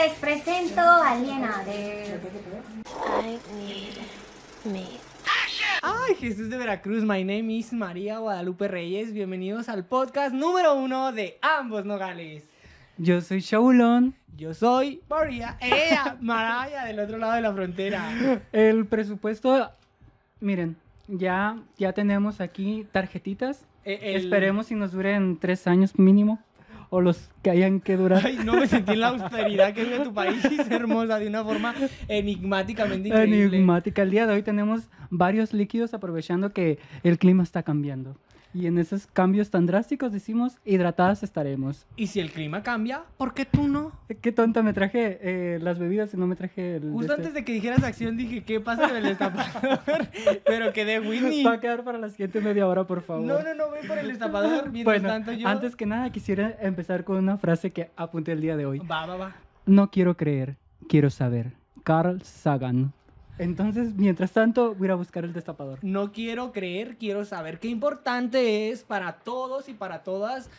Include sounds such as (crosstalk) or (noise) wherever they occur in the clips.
les presento a Liena de... I need me. Ay, Jesús de Veracruz, my name is María Guadalupe Reyes. Bienvenidos al podcast número uno de ambos nogales. Yo soy Shaulón. Yo soy María, ella, Maraya, del otro lado de la frontera. El presupuesto, miren, ya, ya tenemos aquí tarjetitas. Eh, el- Esperemos si nos duren tres años mínimo. O los que hayan que durar. Ay, no me sentí en la austeridad que vive tu país (laughs) hermosa de una forma enigmáticamente increíble. Enigmática. El día de hoy tenemos varios líquidos aprovechando que el clima está cambiando. Y en esos cambios tan drásticos decimos, hidratadas estaremos. Y si el clima cambia, ¿por qué tú no? Qué tonta me traje eh, las bebidas y no me traje el... Justo este. antes de que dijeras acción dije, ¿qué pasa con el destapador? (laughs) Pero quedé Winnie. Va a quedar para la siguiente media hora, por favor. No, no, no, ven por el (laughs) destapador. Mientras Bueno, tanto yo... antes que nada quisiera empezar con una frase que apunté el día de hoy. Va, va, va. No quiero creer, quiero saber. Carl Sagan. Entonces, mientras tanto, voy a buscar el destapador. No quiero creer, quiero saber. Qué importante es para todos y para todas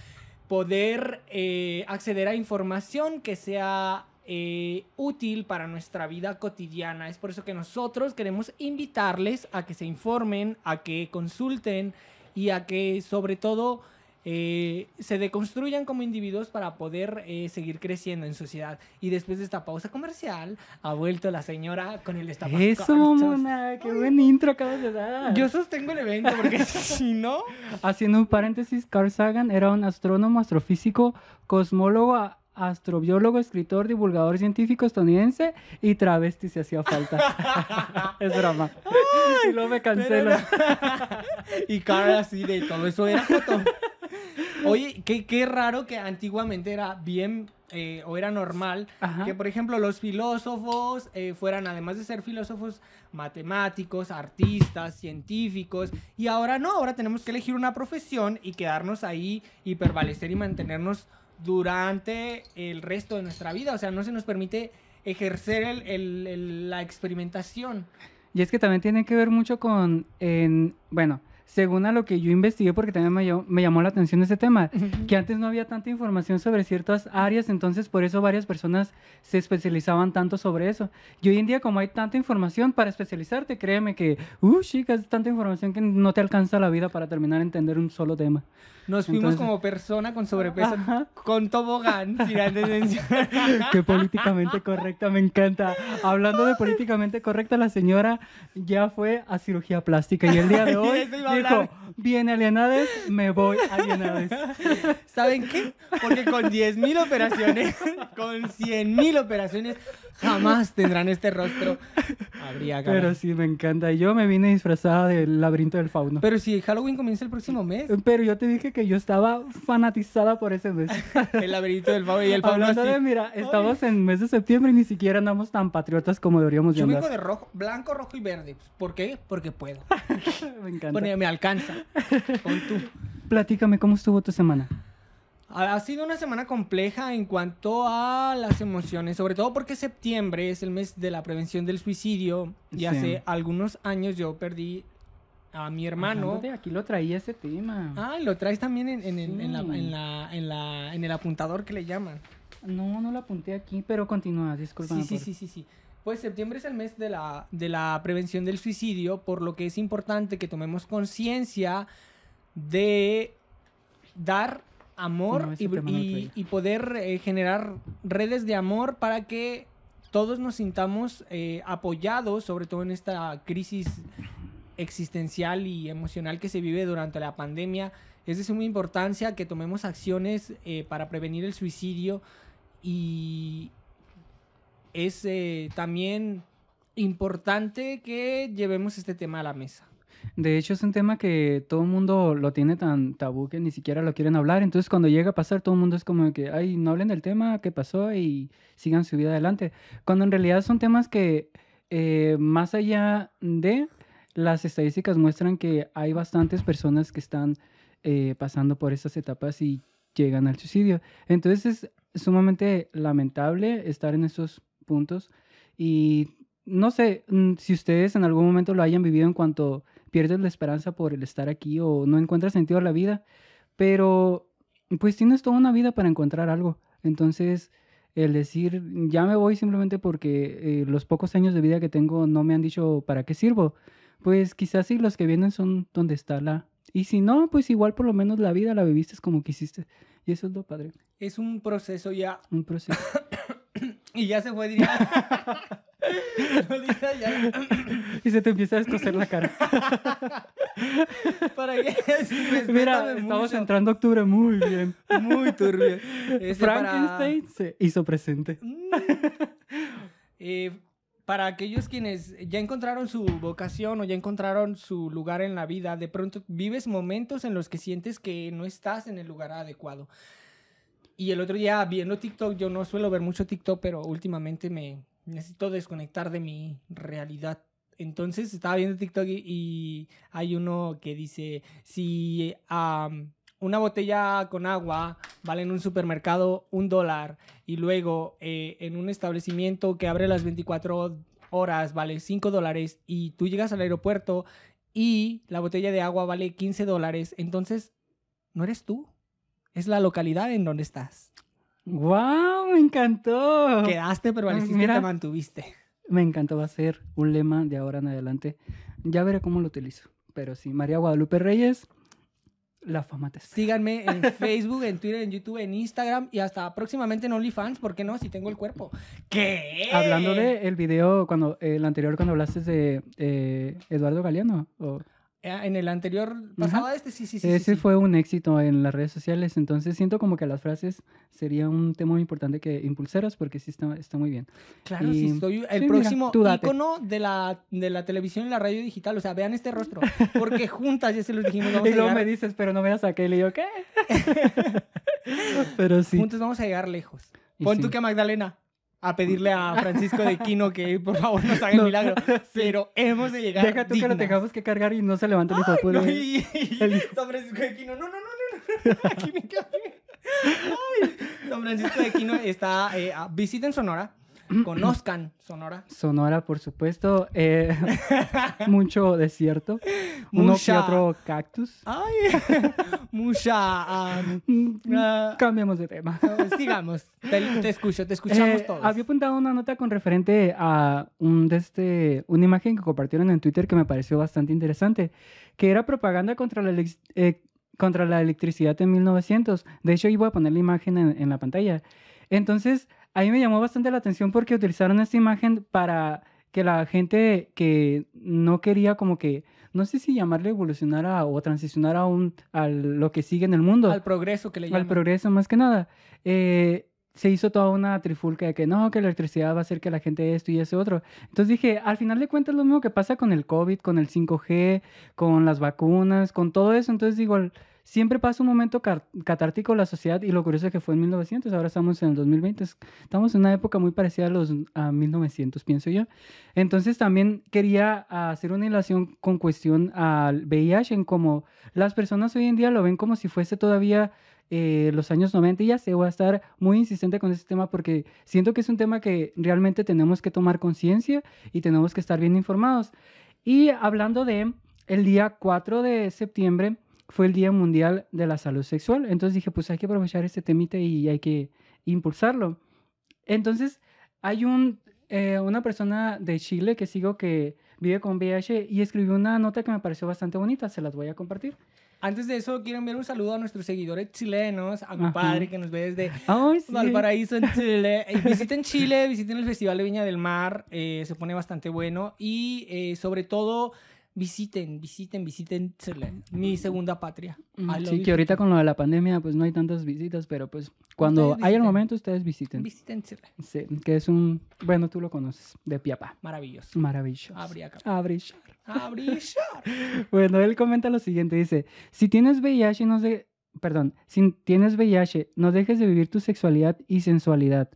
poder eh, acceder a información que sea eh, útil para nuestra vida cotidiana. Es por eso que nosotros queremos invitarles a que se informen, a que consulten y a que sobre todo eh, se deconstruyan como individuos para poder eh, seguir creciendo en sociedad. Y después de esta pausa comercial, ha vuelto la señora con el destapacorchos. Eso, mamona, qué buen intro acabas de dar. Yo sostengo el evento porque (laughs) si no... Haciendo un paréntesis, Carl Sagan era un astrónomo, astrofísico, cosmólogo, astrobiólogo, escritor, divulgador científico estadounidense y travesti si hacía falta. (laughs) es broma. y luego me cancelo. (laughs) y cara así de todo eso era foto. Oye, qué, qué raro que antiguamente era bien eh, o era normal Ajá. que, por ejemplo, los filósofos eh, fueran, además de ser filósofos, matemáticos, artistas, científicos. Y ahora no, ahora tenemos que elegir una profesión y quedarnos ahí y prevalecer y mantenernos durante el resto de nuestra vida. O sea, no se nos permite ejercer el- el- el- la experimentación. Y es que también tiene que ver mucho con, en, bueno, según a lo que yo investigué, porque también me llamó, me llamó la atención ese tema, que antes no había tanta información sobre ciertas áreas, entonces por eso varias personas se especializaban tanto sobre eso. Y hoy en día, como hay tanta información para especializarte, créeme que, uh, chicas, tanta información que no te alcanza la vida para terminar de entender un solo tema. Nos fuimos Entonces- como persona con sobrepeso, Ajá. con tobogán, (laughs) que políticamente correcta, me encanta. Hablando de políticamente correcta, la señora ya fue a cirugía plástica y el día de (laughs) hoy A dijo, viene alienades, me voy alienades. (laughs) ¿Saben qué? Porque con 10.000 operaciones, (laughs) con 100.000 operaciones, jamás tendrán este rostro. Habría que Pero sí, me encanta. Yo me vine disfrazada del laberinto del fauno. Pero si Halloween comienza el próximo mes, Pero yo te dije que yo estaba fanatizada por ese mes. (laughs) el laberinto del fauno y el fauno Hablando así. de, mira, Ay. estamos en mes de septiembre y ni siquiera andamos tan patriotas como deberíamos de Yo vengo andar. de rojo, blanco, rojo y verde. ¿Por qué? Porque puedo. Me encanta. Bueno, me alcanza. Pon tú. Platícame, ¿cómo estuvo tu semana? Ha sido una semana compleja en cuanto a las emociones, sobre todo porque septiembre es el mes de la prevención del suicidio y Sí. hace algunos años yo perdí a mi hermano. Ándale, Aquí lo traía ese tema. Ah, lo traes también en, en- la- Sí. en la- en la- en el apuntador que le llaman. No, no lo apunté aquí, pero continúa, discúlpame. Sí, sí, por- sí, sí, sí. Pues septiembre es el mes de la, de la prevención del suicidio, por lo que es importante que tomemos conciencia de dar amor No, y, y poder eh, generar redes de amor para que todos nos sintamos eh, apoyados, sobre todo en esta crisis existencial y emocional que se vive durante la pandemia. Es de suma importancia que tomemos acciones eh, para prevenir el suicidio y es eh, también importante que llevemos este tema a la mesa. De hecho, es un tema que todo el mundo lo tiene tan tabú que ni siquiera lo quieren hablar. Entonces, cuando llega a pasar, todo el mundo es como que, ay, no hablen del tema, qué pasó y sigan su vida adelante. Cuando en realidad son temas que, eh, más allá de las estadísticas, muestran que hay bastantes personas que están eh, pasando por estas etapas y llegan al suicidio. Entonces, es sumamente lamentable estar en esos puntos y no sé mm, si ustedes en algún momento lo hayan vivido en cuanto pierdes la esperanza por el estar aquí o no encuentras sentido a la vida, pero pues tienes toda una vida para encontrar algo. Entonces, el decir, ya me voy simplemente porque eh, los pocos años de vida que tengo no me han dicho para qué sirvo, pues quizás sí los que vienen son donde está la... Y si no, pues igual por lo menos la vida la viviste como quisiste. Y eso es lo padre, Es un proceso ya. un proceso. (coughs) Y ya se fue, diría. (laughs) Y se te empieza a descoser la cara. (laughs) Para que (laughs) Mira, estamos mucho. entrando a octubre muy bien. Muy turbio. Para- Frankenstein se hizo presente. Mm. Eh, para aquellos quienes ya encontraron su vocación o ya encontraron su lugar en la vida, de pronto vives momentos en los que sientes que no estás en el lugar adecuado. Y el otro día viendo TikTok, yo no suelo ver mucho TikTok, pero últimamente me necesito desconectar de mi realidad. Entonces estaba viendo TikTok y, hay uno que dice, si am, una botella con agua vale en un supermercado un dólar y luego eh, en un establecimiento que abre las 24 horas vale 5 dólares y tú llegas al aeropuerto y la botella de agua vale 15 dólares, entonces no eres tú, es la localidad en donde estás. ¡Wow! Me encantó. Quedaste, prevaleciste, Mira. te mantuviste. Me encantó, va a ser un lema de ahora en adelante. Ya veré cómo lo utilizo. Pero sí, María Guadalupe Reyes, la fama te. Síganme en (laughs) Facebook, en Twitter, en YouTube, en Instagram y hasta próximamente en OnlyFans, ¿por qué no? Si tengo el cuerpo. ¿Qué? Hablando de el video, cuando el anterior, cuando hablaste de eh, Eduardo Galeano. o- En el anterior, pasado este, sí, sí, sí. ese sí. fue un éxito en las redes sociales. Entonces siento como que las frases sería un tema muy importante que impulsaras porque sí está, está muy bien. Claro, Y- sí, soy el sí, mira, próximo date. ícono de la, de la televisión y la radio digital. O sea, vean este rostro. (laughs) Porque juntas, ya se los dijimos, vamos y a luego llegar, me dices, pero no veas a aquel. Y yo, ¿qué? (laughs) pero sí. juntos vamos a llegar lejos. Pon tú que a Magdalena a pedirle a Francisco de Quino que por favor nos haga el No. milagro. Pero hemos de llegar Deja tú que lo tengamos que cargar y no se levanta el hijo de puta. No, y, y- El- San Francisco de Quino, no, no, no, no, no, aquí me quedé. Ay, San Francisco de Quino está, eh, ah, visiten Sonora, (clears throat) conozcan Sonora. Sonora, por supuesto. eh, (laughs) mucho desierto. Uno que Mucha- otro cactus. Ay, (laughs) mucha, Mm, ah, Cambiamos de tema. sigamos, te, te escucho, te escuchamos Eh, todos. Había apuntado una nota con referente a un de este, una imagen que compartieron en Twitter que me pareció bastante interesante, que era propaganda contra la, eh, contra la electricidad en 1900. De hecho, iba a poner la imagen en, en la pantalla. Entonces, ahí me llamó bastante la atención porque utilizaron esta imagen para que la gente que no quería como que, no sé si llamarle evolucionar a- o transicionar a, un, a lo que sigue en el mundo al progreso que le al llaman. progreso más que nada. Eh, se hizo toda una trifulca de que no, que la electricidad va a hacer que la gente esto y ese otro. Entonces dije, al final de cuentas lo mismo que pasa con el COVID, con el 5G, con las vacunas, con todo eso. Entonces digo, siempre pasa un momento catártico la sociedad y lo curioso es que fue en 1900, ahora estamos en el 2020. es- Estamos en una época muy parecida a los a 1900, pienso yo. Entonces también quería hacer una relación con cuestión al VIH, en cómo las personas hoy en día lo ven como si fuese todavía eh, los años 90 y ya sé, voy a estar muy insistente con este tema porque siento que es un tema que realmente tenemos que tomar conciencia y tenemos que estar bien informados. Y hablando de el día 4 de septiembre fue el Día Mundial de la Salud Sexual, entonces dije, pues hay que aprovechar este temita y hay que impulsarlo. Entonces, hay un, eh, una persona de Chile que sigo que vive con VIH y escribió una nota que me pareció bastante bonita, se las voy a compartir. Antes de eso, quiero enviar un saludo a nuestros seguidores chilenos, a mi Ajá. padre que nos ve desde sí. Valparaíso en Chile. (laughs) Eh, Visiten Chile, visiten el Festival de Viña del Mar, eh, se pone bastante bueno. Y eh, sobre todo, visiten, visiten, visiten Chile, mi segunda patria. Mm, I love Sí, que ahorita con lo de la pandemia pues no hay tantas visitas, pero pues cuando haya el momento ustedes visiten. Visiten Chile, Sí, que es un, bueno, tú lo conoces, de Piapa. maravilloso. Maravilloso. Abrillar. Abrir. (laughs) Bueno, él comenta lo siguiente, dice, si tienes VIH, no de... Perdón, si tienes VIH, no dejes de vivir tu sexualidad y sensualidad.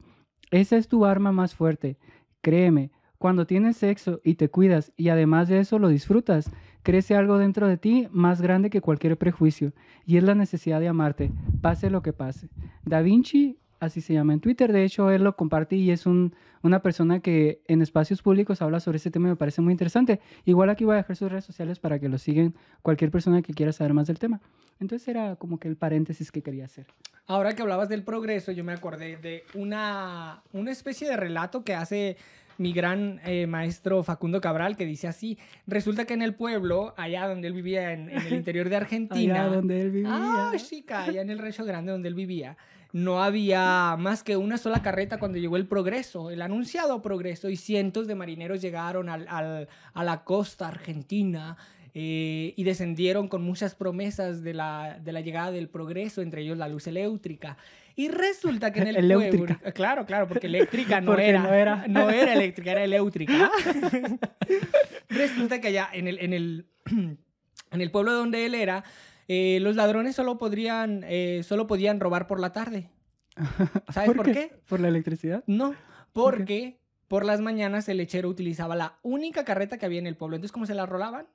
Esa es tu arma más fuerte. Créeme, cuando tienes sexo y te cuidas y además de eso lo disfrutas, crece algo dentro de ti más grande que cualquier prejuicio y es la necesidad de amarte, pase lo que pase. Da Vinci así se llama en Twitter. De hecho, él lo comparte y es un, una persona que en espacios públicos habla sobre este tema y me parece muy interesante. Igual aquí voy a dejar sus redes sociales para que lo sigan cualquier persona que quiera saber más del tema. Entonces era como que el paréntesis que quería hacer. Ahora que hablabas del progreso, yo me acordé de una, una especie de relato que hace mi gran eh, maestro Facundo Cabral, que dice así, resulta que en el pueblo, allá donde él vivía, en, en el interior de Argentina, (laughs) Allá donde él vivía. Ah, chica, allá en el Rancho Grande donde él vivía. No había más que una sola carreta cuando llegó el progreso, el anunciado progreso, y cientos de marineros llegaron al- al- a la costa argentina eh, y descendieron con muchas promesas de la, de la llegada del progreso, entre ellos la luz eléctrica. Y resulta que en el Eléctrica. pueblo... Claro, claro, porque eléctrica no Porque era, no era. no era eléctrica, era eléctrica. (laughs) resulta que allá en el, en el, en el pueblo donde él era, eh, los ladrones solo, podrían, eh, solo podían robar por la tarde. (laughs) ¿Sabes por qué? ¿Por la electricidad? No, porque por las mañanas el lechero utilizaba la única carreta que había en el pueblo. Entonces, ¿cómo se la rolaban?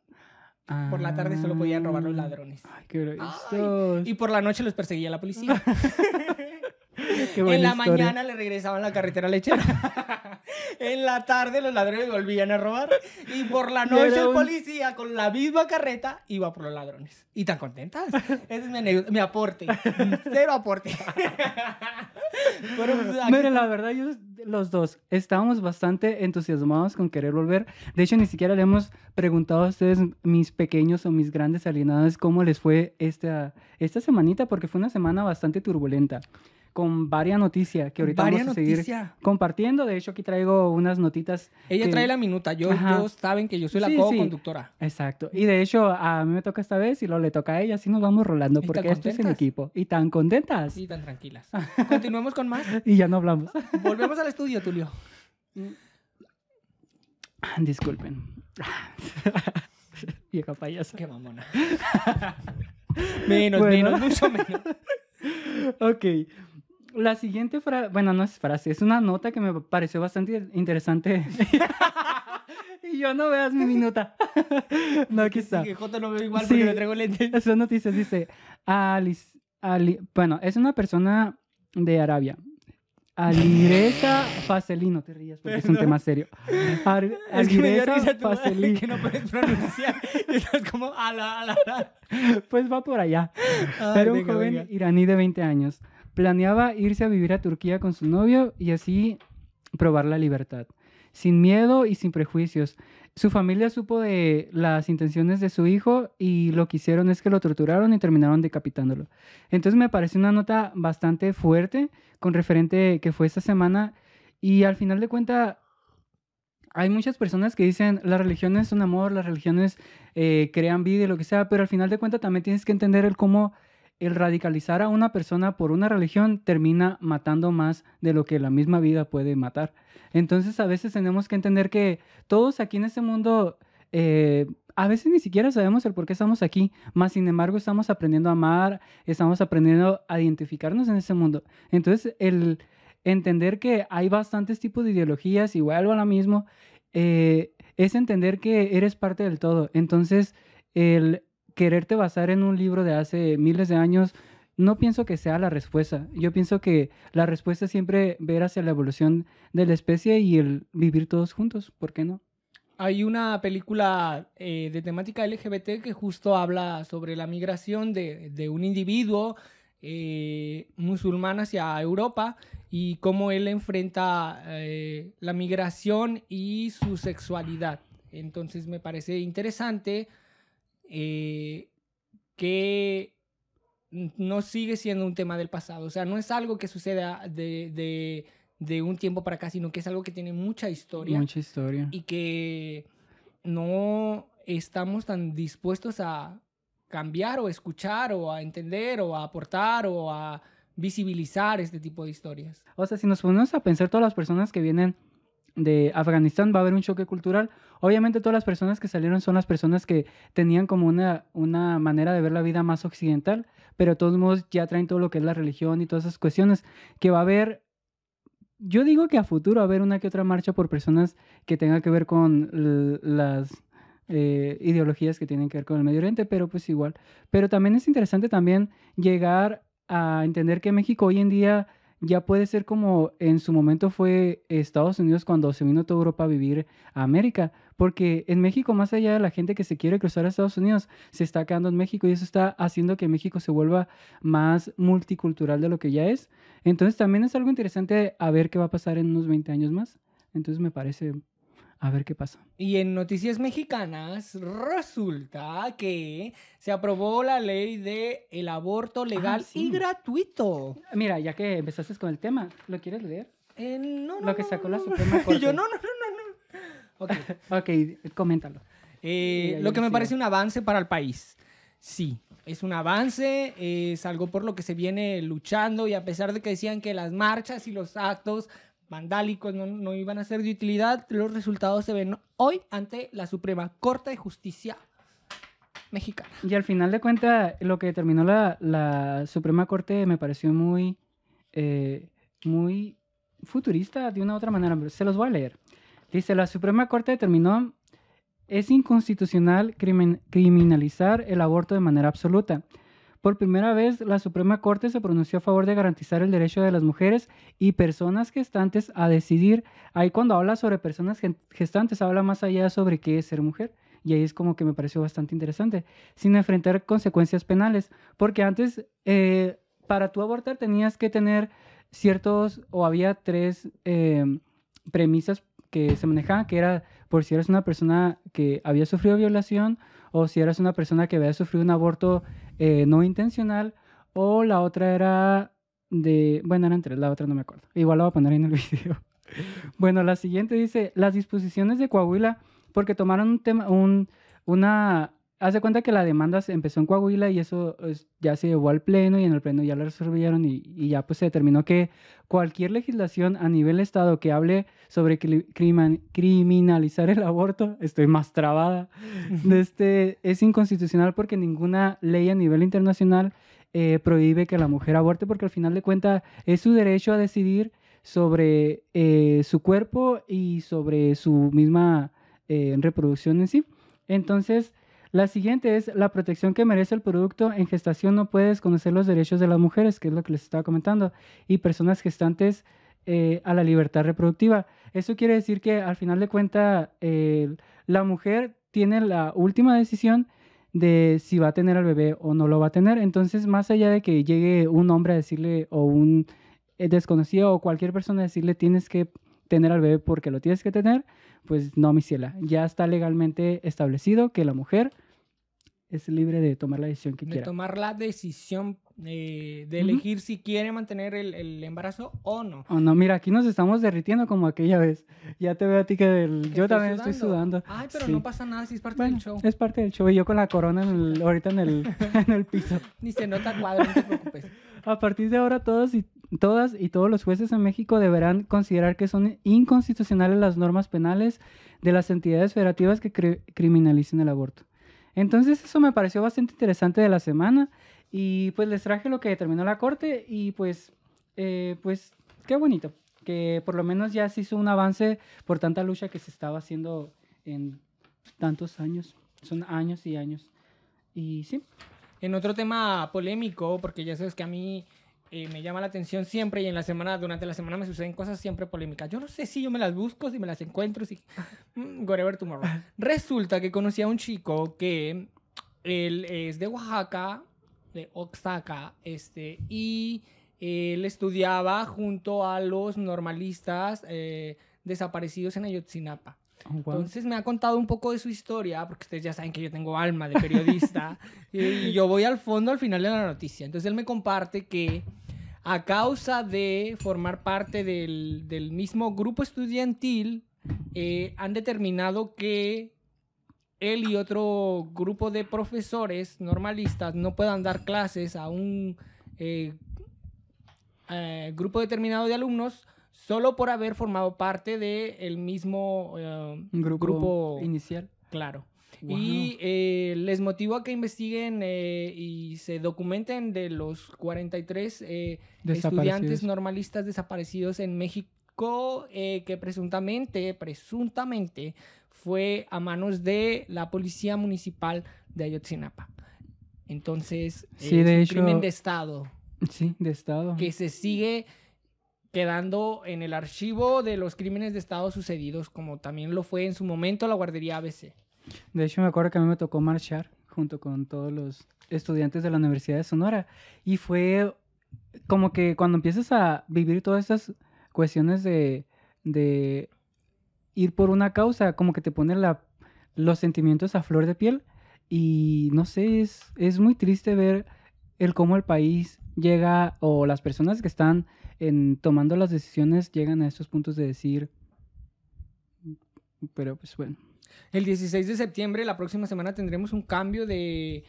Por la tarde solo podían robar los Ah. ladrones. Ay, qué listos. Y por la noche los perseguía la policía. (laughs) (laughs) Qué en la historia. mañana le regresaban la carretera lechera. (laughs) en la tarde los ladrones volvían a robar. Y por la noche era el un- policía con la misma carreta iba por los ladrones. ¿Y tan contentas? (laughs) Ese es mi, mi aporte. Cero aporte. Pero, pues, aquí- Mire, la verdad, yo, los dos estábamos bastante entusiasmados con querer volver. De hecho, ni siquiera le hemos preguntado a ustedes, mis pequeños o mis grandes alienados, cómo les fue esta, esta semanita, porque fue una semana bastante turbulenta, con varias noticias que ahorita vamos a seguir noticia. compartiendo. De hecho, aquí traigo unas notitas. Ella que- trae la minuta. Yo, yo saben que yo soy la Sí, sí. co-conductora. Exacto. Y de hecho, a mí me toca esta vez y luego le toca a ella, así nos vamos rolando, ¿Y porque esto es en contentas? equipo. Y tan contentas. Sí, tan tranquilas. (laughs) Continuemos con más. Y ya no hablamos. Volvemos al estudio, Tulio. Disculpen. (laughs) Vieja payasa. Qué mamona. (laughs) menos, Bueno. menos, mucho menos. Ok. La siguiente frase, bueno, no es frase, es una nota que me pareció bastante interesante. (laughs) y yo no veas mi minuta. (laughs) no, aquí está. Que Jota no veo igual Sí. porque me traigo lentes. Esa noticia dice, Alice, Ali- bueno, es una persona de Arabia. Alireza Faselino, te rías porque es un Perdón. tema serio. (laughs) Ar- Es que Alireza Faselino. que no puedes pronunciar. Y estás como a la, a la, a la. Pues va por allá. Ay, Era un venga, joven venga. iraní de 20 años. Planeaba irse a vivir a Turquía con su novio y así probar la libertad. Sin miedo y sin prejuicios. Su familia supo de las intenciones de su hijo y lo que hicieron es que lo torturaron y terminaron decapitándolo. Entonces me parece una nota bastante fuerte con referente que fue esta semana y al final de cuentas hay muchas personas que dicen las religiones son amor, las religiones eh, crean vida y lo que sea, pero al final de cuentas también tienes que entender el cómo el radicalizar a una persona por una religión termina matando más de lo que la misma vida puede matar. Entonces a veces tenemos que entender que todos aquí en este mundo, eh, a veces ni siquiera sabemos el por qué estamos aquí, más sin embargo estamos aprendiendo a amar, estamos aprendiendo a identificarnos en ese mundo. Entonces el entender que hay bastantes tipos de ideologías vuelvo a lo mismo, eh, es entender que eres parte del todo. Entonces, el quererte basar en un libro de hace miles de años, no pienso que sea la respuesta. Yo pienso que la respuesta es siempre ver hacia la evolución de la especie y el vivir todos juntos. ¿Por qué no? Hay una película eh, de temática LGBT que justo habla sobre la migración de, un individuo eh, musulmán hacia Europa y cómo él enfrenta eh, la migración y su sexualidad. Entonces me parece interesante eh, que no sigue siendo un tema del pasado. O sea, no es algo que suceda de, de- de un tiempo para acá, sino que es algo que tiene mucha historia Mucha historia. y que no estamos tan dispuestos a cambiar o escuchar o a entender o a aportar o a visibilizar este tipo de historias. O sea, si nos ponemos a pensar todas las personas que vienen de Afganistán, va a haber un choque cultural. Obviamente todas las personas que salieron son las personas que tenían como una, una manera de ver la vida más occidental, pero de todos modos ya traen todo lo que es la religión y todas esas cuestiones, que va a haber, yo digo que a futuro va a haber una que otra marcha por personas que tengan que ver con las eh, ideologías que tienen que ver con el Medio Oriente, pero pues igual. Pero también es interesante también llegar a entender que México hoy en día ya puede ser como en su momento fue Estados Unidos cuando se vino toda Europa a vivir a América, porque en México, más allá de la gente que se quiere cruzar a Estados Unidos, se está quedando en México y eso está haciendo que México se vuelva más multicultural de lo que ya es. Entonces también es algo interesante a ver qué va a pasar en unos 20 años más. Entonces me parece a ver qué pasa. Y en noticias mexicanas resulta que se aprobó la ley de el aborto legal sí. y gratuito. Mira, ya que empezaste con el tema, ¿lo quieres leer? Eh, no, no, Lo que no, sacó la no. Suprema (laughs) Y Corte. yo, no, no, no, no, no. Ok. (laughs) Ok, coméntalo. Eh, lo que me parece un avance para el país. Sí, es un avance, es algo por lo que se viene luchando y a pesar de que decían que las marchas y los actos vandálicos no, no iban a ser de utilidad, los resultados se ven hoy ante la Suprema Corte de Justicia Mexicana. Y al final de cuentas, lo que determinó la, la Suprema Corte me pareció muy, eh, muy futurista de una u otra manera. Se los voy a leer. Dice, la Suprema Corte determinó, es inconstitucional crimin- criminalizar el aborto de manera absoluta. Por primera vez, la Suprema Corte se pronunció a favor de garantizar el derecho de las mujeres y personas gestantes a decidir. Ahí cuando habla sobre personas gestantes, habla más allá sobre qué es ser mujer. Y ahí es como que me pareció bastante interesante, sin enfrentar consecuencias penales. Porque antes, eh, para tú abortar tenías que tener ciertos, o había tres eh, premisas que se manejaban, que era por si eras una persona que había sufrido violación, o si eras una persona que había sufrido un aborto eh, no intencional, o la otra era de, bueno, eran tres, la otra no me acuerdo. Igual la voy a poner en el (laughs) video. bueno, la siguiente dice, las disposiciones de Coahuila, porque tomaron un tema, un, una, haz de cuenta que la demanda se empezó en Coahuila y eso es- ya se llevó al pleno y en el pleno ya lo resolvieron y, y ya pues se determinó que cualquier legislación a nivel estado que hable sobre criminalizar el aborto, estoy más trabada, este, es inconstitucional porque ninguna ley a nivel internacional eh, prohíbe que la mujer aborte porque al final de cuentas es su derecho a decidir sobre eh, su cuerpo y sobre su misma eh, reproducción en sí. Entonces, la siguiente es la protección que merece el producto en gestación no puede desconocer los derechos de las mujeres, que es lo que les estaba comentando, y personas gestantes eh, a la libertad reproductiva. Eso quiere decir que al final de cuentas la mujer tiene la última decisión de si va a tener al bebé o no lo va a tener. Entonces, más allá de que llegue un hombre a decirle o un eh, desconocido o cualquier persona a decirle tienes que tener al bebé porque lo tienes que tener, pues no, mi ciela. Ya está legalmente establecido que la mujer es libre de tomar la decisión que De quiera. tomar la decisión eh, de elegir si quiere mantener el, el embarazo o no. Oh, no, mira, aquí nos estamos derritiendo como aquella vez. Ya te veo a ti que del- yo también estoy sudando. Ay, pero Sí. no pasa nada si es parte Bueno, del show. es parte del show y yo con la corona en el- ahorita en el, (laughs) en el piso. Ni se nota cuadro, no te preocupes. A partir de ahora, todos y, todas y todos los jueces en México deberán considerar que son inconstitucionales las normas penales de las entidades federativas que cri- criminalicen el aborto. Entonces, eso me pareció bastante interesante de la semana. Y pues les traje lo que determinó la corte. Y pues, eh, pues, qué bonito. Que por lo menos ya se hizo un avance por tanta lucha que se estaba haciendo en tantos años. Son años y años. Y sí, En otro tema polémico, porque ya sabes que a mí eh, me llama la atención siempre y en la semana, durante la semana me suceden cosas siempre polémicas. Yo no sé si yo me las busco, si me las encuentro, si... (laughs) mm, Whatever tomorrow. (laughs) Resulta que conocí a un chico que él es de Oaxaca, de Oaxaca, este, y él estudiaba junto a los normalistas eh, desaparecidos en Ayotzinapa. oh, wow. Entonces me ha contado un poco de su historia, porque ustedes ya saben que yo tengo alma de periodista, (laughs) y yo voy al fondo al final de la noticia. Entonces él me comparte que a causa de formar parte del, del mismo grupo estudiantil, eh, han determinado que él y otro grupo de profesores normalistas no puedan dar clases a un eh, eh, grupo determinado de alumnos solo por haber formado parte del mismo eh, grupo, grupo inicial. claro. Wow. Y les motivo a que investiguen y se documenten de los 43 eh, estudiantes normalistas desaparecidos en México que presuntamente, presuntamente fue a manos de la policía municipal de Ayotzinapa. Entonces, Sí, es de un hecho- crimen de Estado Sí, de estado. que se sigue quedando en el archivo de los crímenes de Estado sucedidos, como también lo fue en su momento la guardería ABC. De hecho, me acuerdo que a mí me tocó marchar junto con todos los estudiantes de la Universidad de Sonora. Y fue como que cuando empiezas a vivir todas estas cuestiones de, de ir por una causa, como que te pone la, los sentimientos a flor de piel. Y no sé, es, es muy triste ver el cómo el país llega o las personas que están en, tomando las decisiones llegan a estos puntos de decir, pero pues bueno. El 16 de septiembre, la próxima semana, tendremos un cambio de,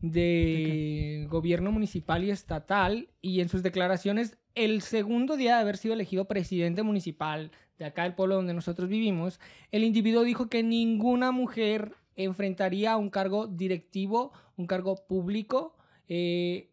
de gobierno municipal y estatal y en sus declaraciones, el segundo día de haber sido elegido presidente municipal de acá del pueblo donde nosotros vivimos, el individuo dijo que ninguna mujer enfrentaría un cargo directivo, un cargo público eh,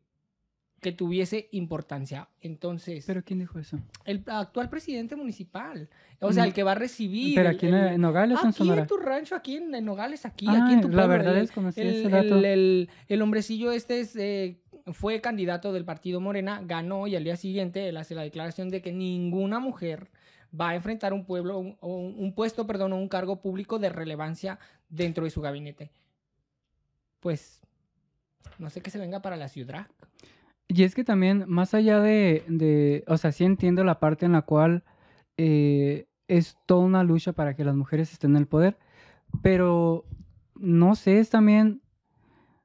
que tuviese importancia. Entonces, ¿Pero quién dijo eso? el actual presidente municipal, o sea, el que va a recibir... ¿Pero aquí en, el- en Nogales o en Aquí Sonora? en tu rancho, aquí en, en Nogales, aquí, Ah, aquí en tu la pueblo. verdad el, desconocí el, ese dato. el- el hombrecillo este es, eh, fue candidato del partido Morena, ganó y al día siguiente él hace la declaración de que ninguna mujer va a enfrentar un pueblo, un, un puesto, perdón, o un cargo público de relevancia dentro de su gabinete. Pues, no sé qué se venga para la ciudad. Y es que también, más allá de, de- o sea, sí entiendo la parte en la cual eh, es toda una lucha para que las mujeres estén en el poder, pero no sé, es también,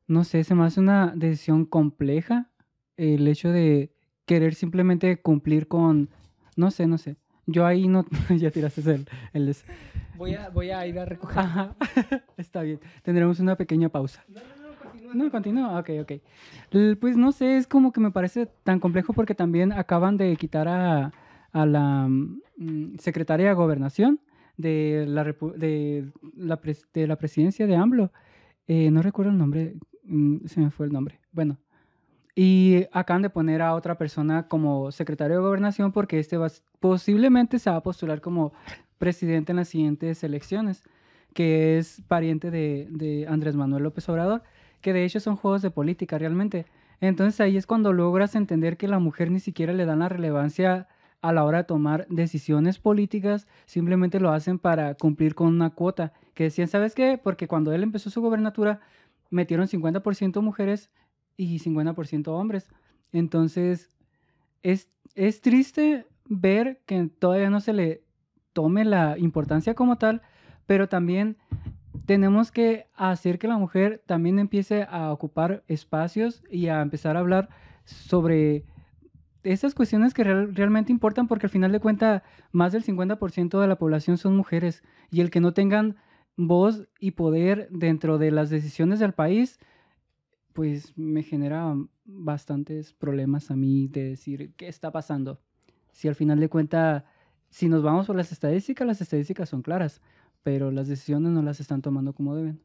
no sé, se me hace una decisión compleja el hecho de querer simplemente cumplir con, no sé, no sé. Yo ahí no, (laughs) ya tiraste el, el Voy a, voy a ir a recoger. Ajá, (laughs) está bien. Tendremos una pequeña pausa. No, no, no, continúa. No, continúa, ok, ok. L- Pues no sé, es como que me parece tan complejo porque también acaban de quitar a, a la mm, secretaria de Gobernación de la, repu- de, la pres- de la presidencia de AMLO. Eh, no recuerdo el nombre, mm, se me fue el nombre. Bueno, y acaban de poner a otra persona como secretario de Gobernación porque este va, posiblemente se va a postular como presidente en las siguientes elecciones, que es pariente de, de Andrés Manuel López Obrador que de hecho son juegos de política realmente. Entonces ahí es cuando logras entender que la mujer ni siquiera le dan la relevancia a la hora de tomar decisiones políticas, simplemente lo hacen para cumplir con una cuota. Que decían, ¿sabes qué? Porque cuando él empezó su gobernatura, metieron 50% mujeres y 50% hombres. Entonces, es, es triste ver que todavía no se le tome la importancia como tal, pero también tenemos que hacer que la mujer también empiece a ocupar espacios y a empezar a hablar sobre esas cuestiones que real- realmente importan porque al final de cuentas más del 50% de la población son mujeres y el que no tengan voz y poder dentro de las decisiones del país pues me genera bastantes problemas a mí de decir qué está pasando. Si al final de cuentas, si nos vamos por las estadísticas, las estadísticas son claras, pero las decisiones no las están tomando como deben.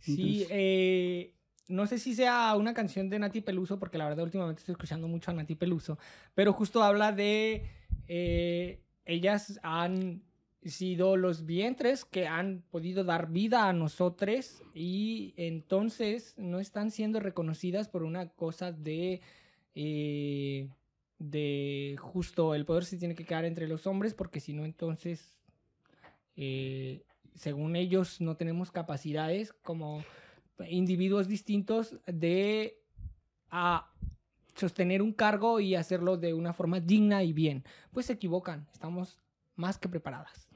Sí, eh, no sé si sea una canción de Nati Peluso, porque la verdad últimamente estoy escuchando mucho a Nati Peluso, pero justo habla de eh, ellas han sido los vientres que han podido dar vida a nosotros y entonces no están siendo reconocidas por una cosa de eh, de justo el poder se tiene que quedar entre los hombres porque si no entonces eh, según ellos no tenemos capacidades como individuos distintos de a sostener un cargo y hacerlo de una forma digna y bien. Pues se equivocan, estamos más que preparadas.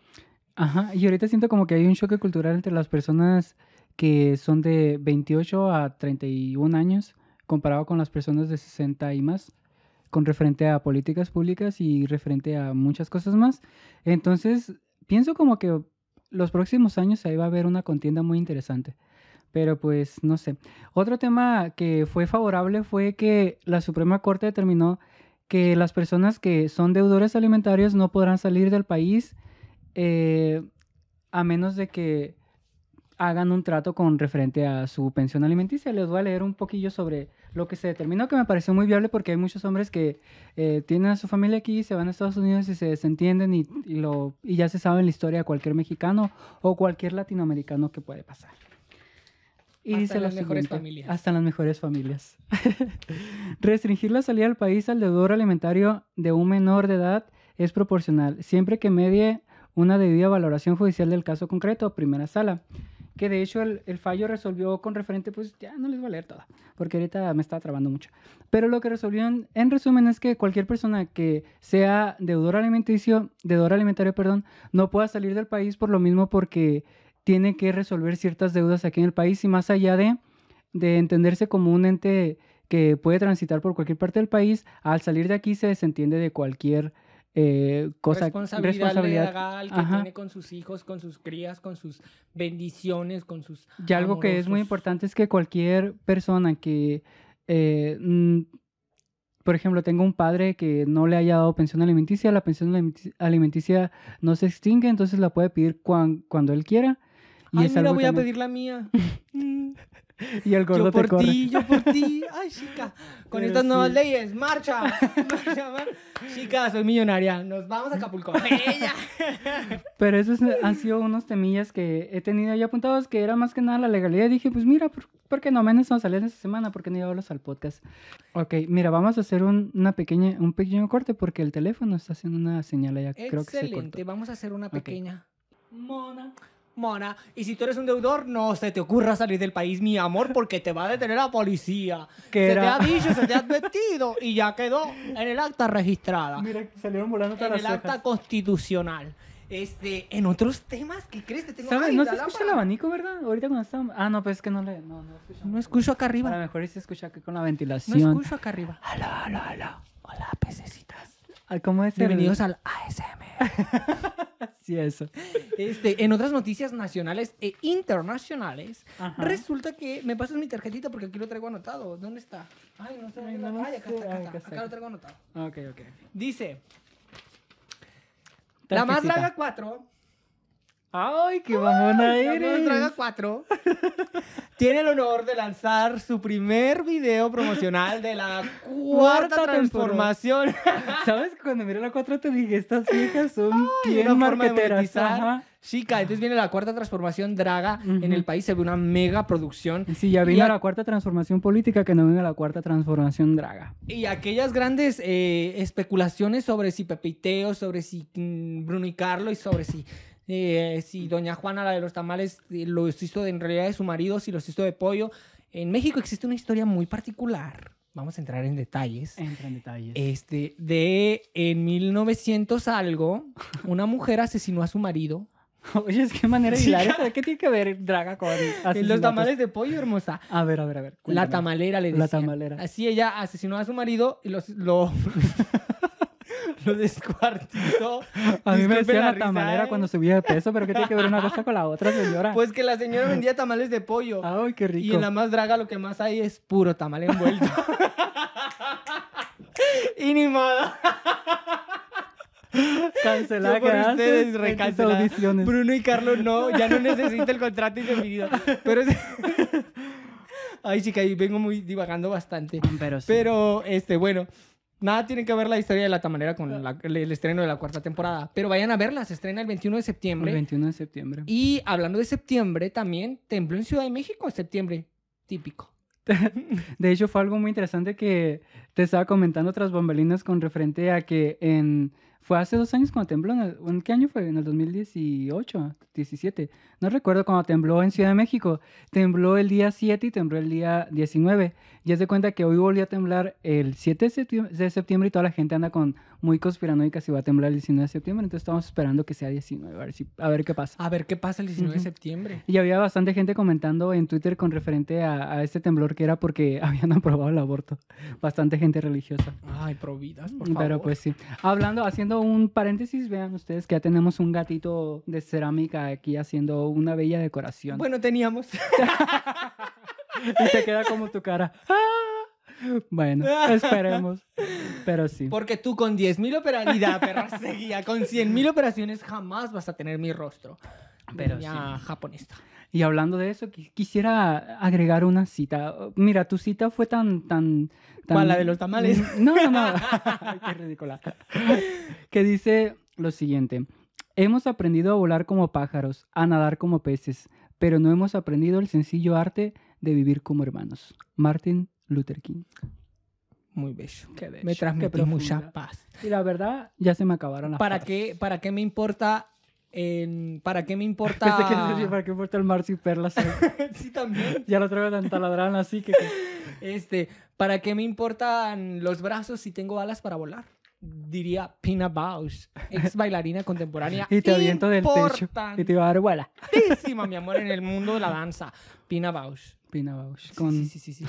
Ajá, y ahorita siento como que hay un choque cultural entre las personas que son de 28 a 31 años comparado con las personas de 60 y más, con referente a políticas públicas y referente a muchas cosas más. Entonces, pienso como que los próximos años ahí va a haber una contienda muy interesante. Pero pues no sé. Otro tema que fue favorable fue que la Suprema Corte determinó que las personas que son deudores alimentarios no podrán salir del país eh, a menos de que hagan un trato con referente a su pensión alimenticia. Les voy a leer un poquillo sobre lo que se determinó, que me pareció muy viable porque hay muchos hombres que eh, tienen a su familia aquí, se van a Estados Unidos y se desentienden y, y lo, y ya se sabe la historia de cualquier mexicano o cualquier latinoamericano que puede pasar. Y Hasta dice las mejores siguiente, familias. Hasta las mejores familias. (laughs) Restringir la salida al país al deudor alimentario de un menor de edad es proporcional, siempre que medie una debida valoración judicial del caso concreto, primera sala. Que de hecho el, fallo resolvió con referente, pues ya no les voy a leer toda, porque ahorita me está trabando mucho. Pero lo que resolvió en, en resumen es que cualquier persona que sea deudor alimenticio, deudor alimentario, perdón, no pueda salir del país por lo mismo porque tiene que resolver ciertas deudas aquí en el país y más allá de, de entenderse como un ente que puede transitar por cualquier parte del país, al salir de aquí se desentiende de cualquier eh, cosa, responsabilidad, legal que Ajá. tiene con sus hijos, con sus crías, con sus bendiciones, con sus Y algo que es muy importante es que cualquier persona que, eh, mm, por ejemplo, tenga un padre que no le haya dado pensión alimenticia, la pensión alimenti- alimenticia no se extingue, entonces la puede pedir cuan- cuando él quiera. Y Ay, es mira, algo voy a pedir la mía. (laughs) (laughs) Y el gordo yo te por corre. ti, yo por ti. Ay, chica. Con Pero estas nuevas leyes, marcha. (laughs) marcha, mar- Chica, soy millonaria. Nos vamos a Acapulco. (laughs) Pero esos han sido unos temillas que he tenido ahí apuntados, que era más que nada la legalidad. Dije, pues mira, ¿por, por qué no? Menos vamos a salir esta semana, ¿por qué no llevarlos al podcast? Ok, mira, vamos a hacer un, una pequeña, un pequeño corte porque el teléfono está haciendo una señal allá. Creo que se cortó. Excelente. Vamos a hacer una pequeña. Mona. Mona, y si tú eres un deudor, no se te ocurra salir del país, mi amor, porque te va a detener la policía. Se era- te ha dicho, se te ha (laughs) advertido y ya quedó en el acta registrada. Mira, salieron volando en el acta constitucional. Este, en otros temas, ¿qué crees? Te tengo ¿Sabes? No se escucha el lámpara. abanico, ¿verdad? Ahorita cuando estábamos... Ah, no, pues es que no le... No, no escuchamos. No escucho acá A lo arriba. mejor se escucha aquí con la No ventilación. escucho acá arriba. Aló, aló, aló. Hola, pececitas. ¿Cómo es el- Bienvenidos al ASMR. (laughs) Sí, eso. (laughs) Este, en otras noticias nacionales e internacionales, Ajá. resulta que me pasas mi tarjetita porque aquí lo traigo anotado. ¿Dónde está? Ay, no sé. Ay, dónde no la- Ay, acá está, acá está. acá lo traigo anotado. Ok, ok. Dice, la más larga 4 Ay, qué mamona La eres. Draga 4 (laughs) tiene el honor de lanzar su primer video promocional de la (laughs) cuarta Cuarta transformación. (laughs) ¿Sabes? Cuando miré la 4 te dije, estas viejas son Ay, bien marqueteras. Chica, entonces viene la cuarta transformación Draga. En el país se ve una mega producción. Sí, ya vino a- la cuarta transformación política, que no venga la cuarta transformación draga. Y aquellas grandes eh, especulaciones sobre si Pepe y Teo, sobre si mm, Bruno y Carlos y sobre si, eh, si Doña Juana, la de los tamales, eh, los hizo de, en realidad de su marido, si los hizo de pollo. En México existe una historia muy particular. Vamos a entrar en detalles. Entra en detalles. Este, de en 1900 algo, una mujer asesinó a su marido (laughs) Oye, es que manera Sí, hilaria. ¿Qué tiene que ver draga con asesinatos? los tamales de pollo, hermosa. A ver, a ver, a ver. La cuéntame. tamalera le La decían. tamalera. Así ella asesinó a su marido y los, lo, (laughs) (laughs) lo descuartizó. A mí me Disculpen decía la risa, tamalera ¿eh? cuando subía de peso, pero ¿qué tiene que ver una cosa con la otra, señora? Pues que la señora vendía tamales de pollo. Ay, qué rico. y en la más draga lo que más hay es puro tamal envuelto. (laughs) y ni modo. Cancelada por ustedes recancelada. audiciones. Bruno y Carlos no, ya no necesita el contrato indefinido. Pero es... (laughs) Ay, chica, y vengo muy divagando bastante. Pero sí. Pero, este, bueno, nada tiene que ver la historia de la tamalera con la- el, el estreno de la cuarta temporada. Pero vayan a verla, se estrena el 21 de el septiembre. 21 de septiembre. Y hablando de septiembre, también tembló en Ciudad de México en septiembre. Típico. (laughs) De hecho, fue algo muy interesante que te estaba comentando tras bambalinas con referente a que en... Fue hace dos años cuando tembló. ¿En, el- ¿en qué año fue? En el 2018, 17. No recuerdo cuando tembló en Ciudad de México. Tembló el día 7 y tembló el día 19. Y es de cuenta que hoy volvió a temblar el 7 de septiembre, de y toda la gente anda con muy conspiranoica si va a temblar el 19 de septiembre. Entonces estamos esperando que sea 19, a ver, si, a ver qué pasa. A ver qué pasa el 19 de Ujú. septiembre. Y había bastante gente comentando en Twitter con referente a, a este temblor que era porque (laughs) habían aprobado el aborto. Bastante gente religiosa. Ay, providas, por favor. Pero pues sí. Hablando, haciendo un paréntesis, vean ustedes que ya tenemos un gatito de cerámica aquí haciendo una bella decoración. Bueno, teníamos. (laughs) Y te queda como tu cara. ¡Ah! Bueno, esperemos. Pero sí. Porque tú con 10.000 operaciones, perra seguía, con 100.000 operaciones jamás vas a tener mi rostro. Pero ya japonesa. Y hablando de eso, qui- quisiera agregar una cita. Mira, tu cita fue tan, tan, ¿Cuál, la de los tamales? (laughs) No, no, no. (laughs) Ay, Qué ridícula. que dice lo siguiente. Hemos aprendido a volar como pájaros, a nadar como peces, pero no hemos aprendido el sencillo arte de vivir como hermanos. Martin Luther King. Muy bello. Qué bello, Me qué transmitió mucha paz. Y la verdad, ya se me acabaron las ¿Para qué, ¿Para qué me importa? En- ¿Para qué me (laughs) importa? Pensé que decir, ¿para qué importa el mar si perlas? (laughs) sí, también. ya lo traigo tan taladrando así que... Este, ¿para qué me importan los brazos si tengo alas para volar? Diría Pina Bausch, ex (laughs) bailarina contemporánea. Y te aviento del techo. Y te iba a dar vuela. Mi amor, en el mundo de la danza. Pina Bausch. Con... sí, sí, sí, sí.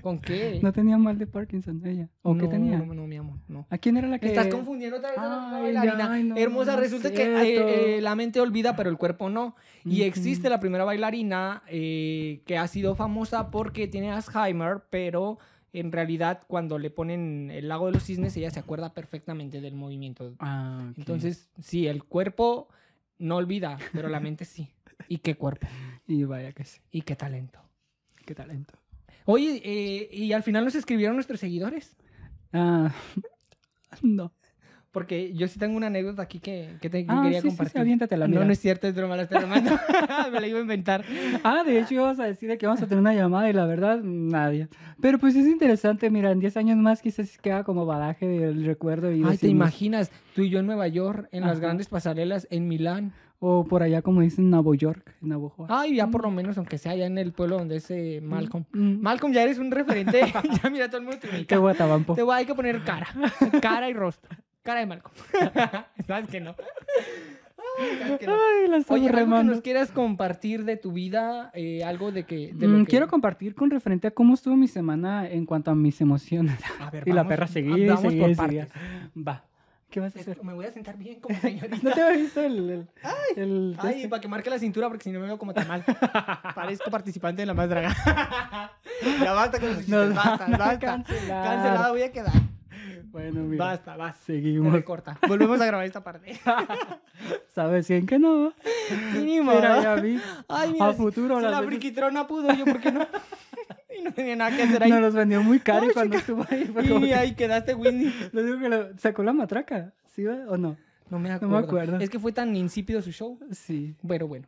¿Con qué? (laughs) No tenía mal de Parkinson ella. ¿O qué tenía? No, no, mi amor, no. ¿A quién era la que...? Estás confundiendo otra vez a la bailarina. ay, no, Hermosa, resulta que eh, eh, la mente olvida, pero el cuerpo no. Y existe la primera bailarina eh, que ha sido famosa porque tiene Alzheimer, pero en realidad cuando le ponen el lago de los cisnes, ella se acuerda perfectamente del movimiento. Ah. Entonces, sí, el cuerpo no olvida, pero la mente sí. ¿Y qué cuerpo? (laughs) Y vaya que sí. ¿Y qué talento? Qué talento. Oye, eh, y al final nos escribieron nuestros seguidores. Ah, (laughs) no. Porque yo sí tengo una anécdota aquí que, que te Ah, quería sí, sí, sí, compartir. aviéntatela, no, no es cierto, es broma, la estoy tomando. (laughs) Me la iba a inventar. Ah, de hecho íbamos a decir de que vamos a tener una llamada y la verdad, nadie. Pero pues es interesante, mira, en 10 años más quizás queda como badaje del recuerdo y Ay, te decimos- imaginas, tú y yo en Nueva York, en las Ajá. grandes pasarelas, en Milán. O por allá como dicen Nueva York, en Navajo. Ay, ya por lo menos, aunque sea allá en el pueblo donde es eh, Malcolm. Mm. Malcolm, ya eres un referente. (laughs) ya mira, todo el mundo te Qué ubica. guatabampo. Te voy a hay que poner cara. Cara y rostro. Cara de Malcolm. (laughs) ¿Sabes que no? Ay, ¿sabes que no? Ay, la Oye, algo que nos quieras compartir de tu vida, eh, algo de que... De lo Mm, que- Quiero compartir con referente a cómo estuvo mi semana en cuanto a mis emociones. A ver, (laughs) y la perra seguía y vamos seguía por y seguía. partes. Va. ¿Qué vas a hacer? Me voy a sentar bien como (laughs) señorita. ¿No te había visto el... el, el- Ay, para que marque la cintura porque si no me veo como tan mal. (laughs) Parezco participante de la más draga. (laughs) ya basta con los chistes, basta, basta. cancelar. Cancelada voy a quedar. Bueno, mira. Basta, basta. Seguimos. Se corta. Volvemos a grabar esta parte. ¿Sabes bien que no? Mínimo. Mira, ya vi. Ay, mira, a futuro si la veces- friquitrona pudo, yo por qué no. Y no tenía nada que hacer ahí. Nos los vendió muy caro y cuando estuvo ahí fue y como ni que- ahí quedaste, Winnie. (laughs) Le digo que lo- sacó la matraca, ¿sí? ¿O no? No me me acuerdo. Es que fue tan insípido su show. Sí. Pero bueno.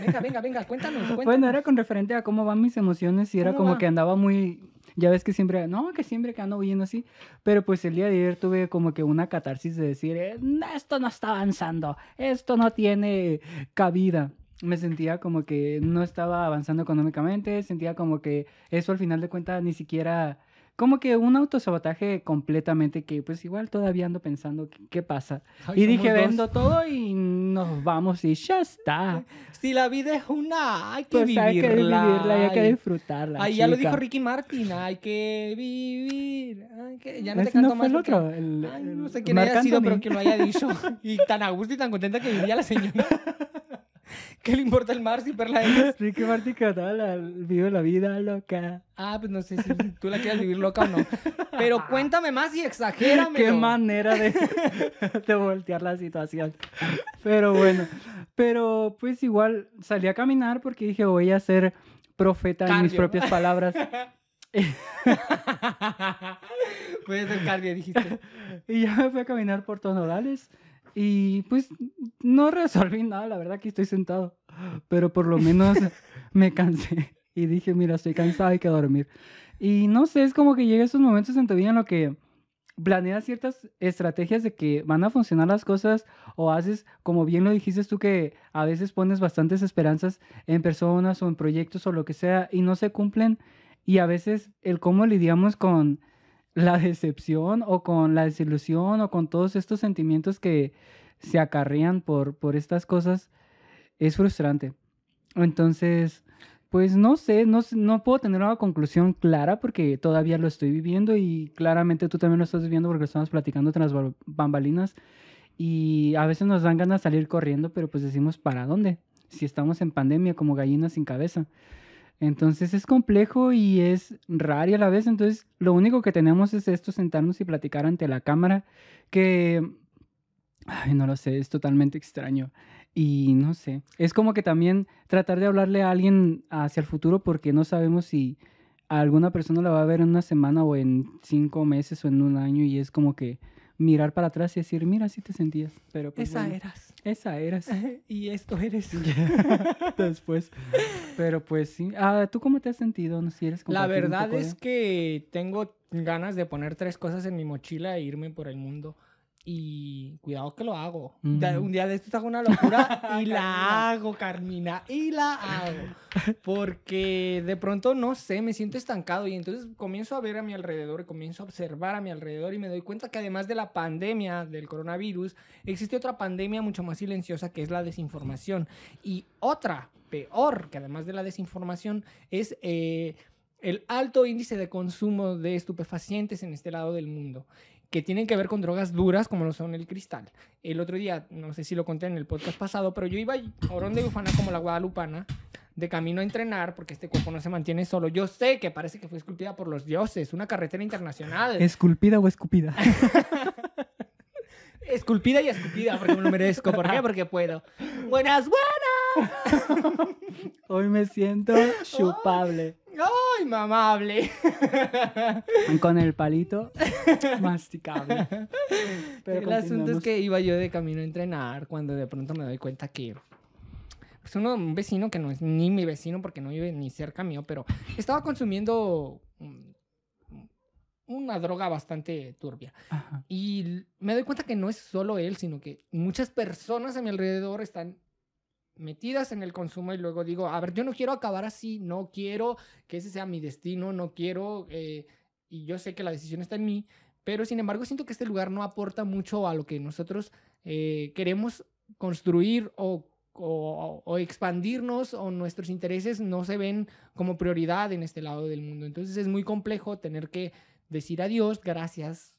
Venga, venga, venga, cuéntanos, (laughs) cuéntanos. Bueno, era con referente a cómo van mis emociones y era ¿Cómo como va? que andaba muy... Ya ves que siempre, no, que siempre que ando huyendo así, pero pues el día de ayer tuve como que una catarsis de decir, "Eh, esto no está avanzando, esto no tiene cabida. Me sentía como que no estaba avanzando económicamente, sentía como que eso al final de cuentas ni siquiera, como que un autosabotaje completamente que pues igual todavía ando pensando qué, pasa. Ay, y dije, dos. vendo todo y nos vamos y ya está. (laughs) Si la vida es una, hay que Pues vivirla. hay que vivirla hay que disfrutarla. Ahí ya lo dijo Ricky Martin, hay que vivir. hay que- Ya no te Ese no canto fue más el porque- otro. El, Ay, no sé quién haya sido, pero que lo haya dicho. (laughs) Y tan a gusto y tan contenta que vivía la señora. (laughs) ¿Qué le importa el mar si Perla es? Ricky Martin cantaba la, vive la vida loca. Ah, pues no sé si tú la quieres vivir loca o no. Pero cuéntame más y exagérame. Qué manera de, de voltear la situación. Pero bueno, pero pues igual salí a caminar porque dije voy a ser profeta en mis Cardio. propias palabras. (laughs) Puede ser cardio, dijiste. Y ya me fui a caminar por Tonodales. Y pues no resolví nada, la verdad que estoy sentado. Pero por lo menos (laughs) me cansé. Y dije, mira, estoy cansado, hay que dormir. Y no sé, es como que llega esos momentos en tu vida en lo que planeas ciertas estrategias de que van a funcionar las cosas o haces, como bien lo dijiste tú, que a veces pones bastantes esperanzas en personas o en proyectos o lo que sea y no se cumplen. Y a veces el cómo lidiamos con la decepción o con la desilusión o con todos estos sentimientos que se acarrean por, por estas cosas es frustrante. Entonces, pues no sé, no, no puedo tener una conclusión clara porque todavía lo estoy viviendo y claramente tú también lo estás viviendo porque estamos platicando tras bal- bambalinas y a veces nos dan ganas de salir corriendo, pero pues decimos, ¿para dónde? Si estamos en pandemia como gallinas sin cabeza. Entonces es complejo y es raro a la vez. Entonces lo único que tenemos es esto, sentarnos y platicar ante la cámara, que, ay, no lo sé, es totalmente extraño. Y no sé, es como que también tratar de hablarle a alguien hacia el futuro porque no sabemos si alguna persona la va a ver en una semana o en cinco meses o en un año y es como que mirar para atrás y decir, mira, así te sentías. Pero pues, Esa bueno, eras. Esa eras. (laughs) Y esto eres. (laughs) Después. Pero pues sí. Ah, ¿Tú cómo te has sentido? No sé si eres La verdad de- es que tengo ganas de poner tres cosas en mi mochila e irme por el mundo. Y cuidado que lo hago. Un día de estos hago una locura (laughs) y la hago, Carmina. Y la hago. Porque de pronto, no sé, me siento estancado. Y entonces comienzo a ver a mi alrededor y comienzo a observar a mi alrededor. Y me doy cuenta que además de la pandemia del coronavirus, existe otra pandemia mucho más silenciosa que es la desinformación. Y otra, peor, que además de la desinformación, es eh, el alto índice de consumo de estupefacientes en este lado del mundo, que tienen que ver con drogas duras como lo son el cristal. El otro día, no sé si lo conté en el podcast pasado, pero yo iba Orón de Bufana como la guadalupana, de camino a entrenar, porque este cuerpo no se mantiene solo. Yo sé que parece que fue esculpida por los dioses, una carretera internacional. ¿Esculpida o escupida? (laughs) Esculpida y escupida, porque me lo merezco. ¿Por qué? Porque puedo. Buenas, buenas. (laughs) Hoy me siento chupable. ¡Ay, mamable! (laughs) Con el palito masticable. (laughs) Pero el asunto es que iba yo de camino a entrenar cuando de pronto me doy cuenta que pues uno, un vecino que no es ni mi vecino porque no vive ni cerca mío, pero estaba consumiendo mm, una droga bastante turbia. Ajá. Y me doy cuenta que no es solo él, sino que muchas personas a mi alrededor están metidas en el consumo y luego digo, a ver, yo no quiero acabar así, no quiero que ese sea mi destino, no quiero, eh, y yo sé que la decisión está en mí, pero sin embargo siento que este lugar no aporta mucho a lo que nosotros eh, queremos construir o, o- o expandirnos o nuestros intereses no se ven como prioridad en este lado del mundo. Entonces es muy complejo tener que decir adiós, gracias,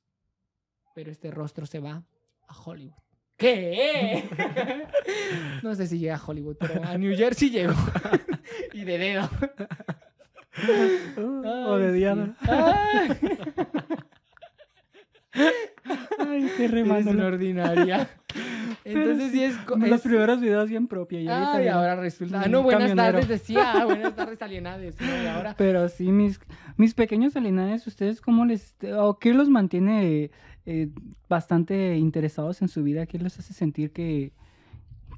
pero este rostro se va a Hollywood. ¿Qué? no sé si llega a Hollywood, pero a New Jersey llegó. y de dedo. o de sí. Diana. Ay, Ay, estoy remando. ordinaria. Entonces sí es... es- primeros videos bien propia. Y ahora resulta... Ah, no, buenas tardes decía. Ah, buenas tardes alienades. No, y ahora... Pero sí, mis, mis pequeños alienades, ¿ustedes cómo les... o qué los mantiene eh, bastante interesados en su vida? ¿Qué los hace sentir que,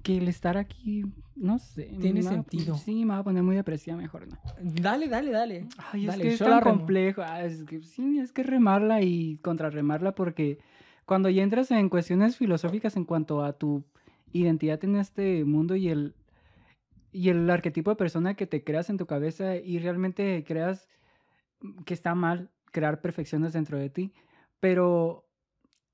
que el estar aquí, no sé... Tiene va sentido. sí, me va a poner muy depresiva mejor, ¿no? Dale, dale, dale. Ay, es que es tan complejo. Ah, es que, sí, es que remarla y contrarremarla porque cuando ya entras en cuestiones filosóficas en cuanto a tu identidad en este mundo y el, y el arquetipo de persona que te creas en tu cabeza y realmente creas que está mal crear perfecciones dentro de ti, pero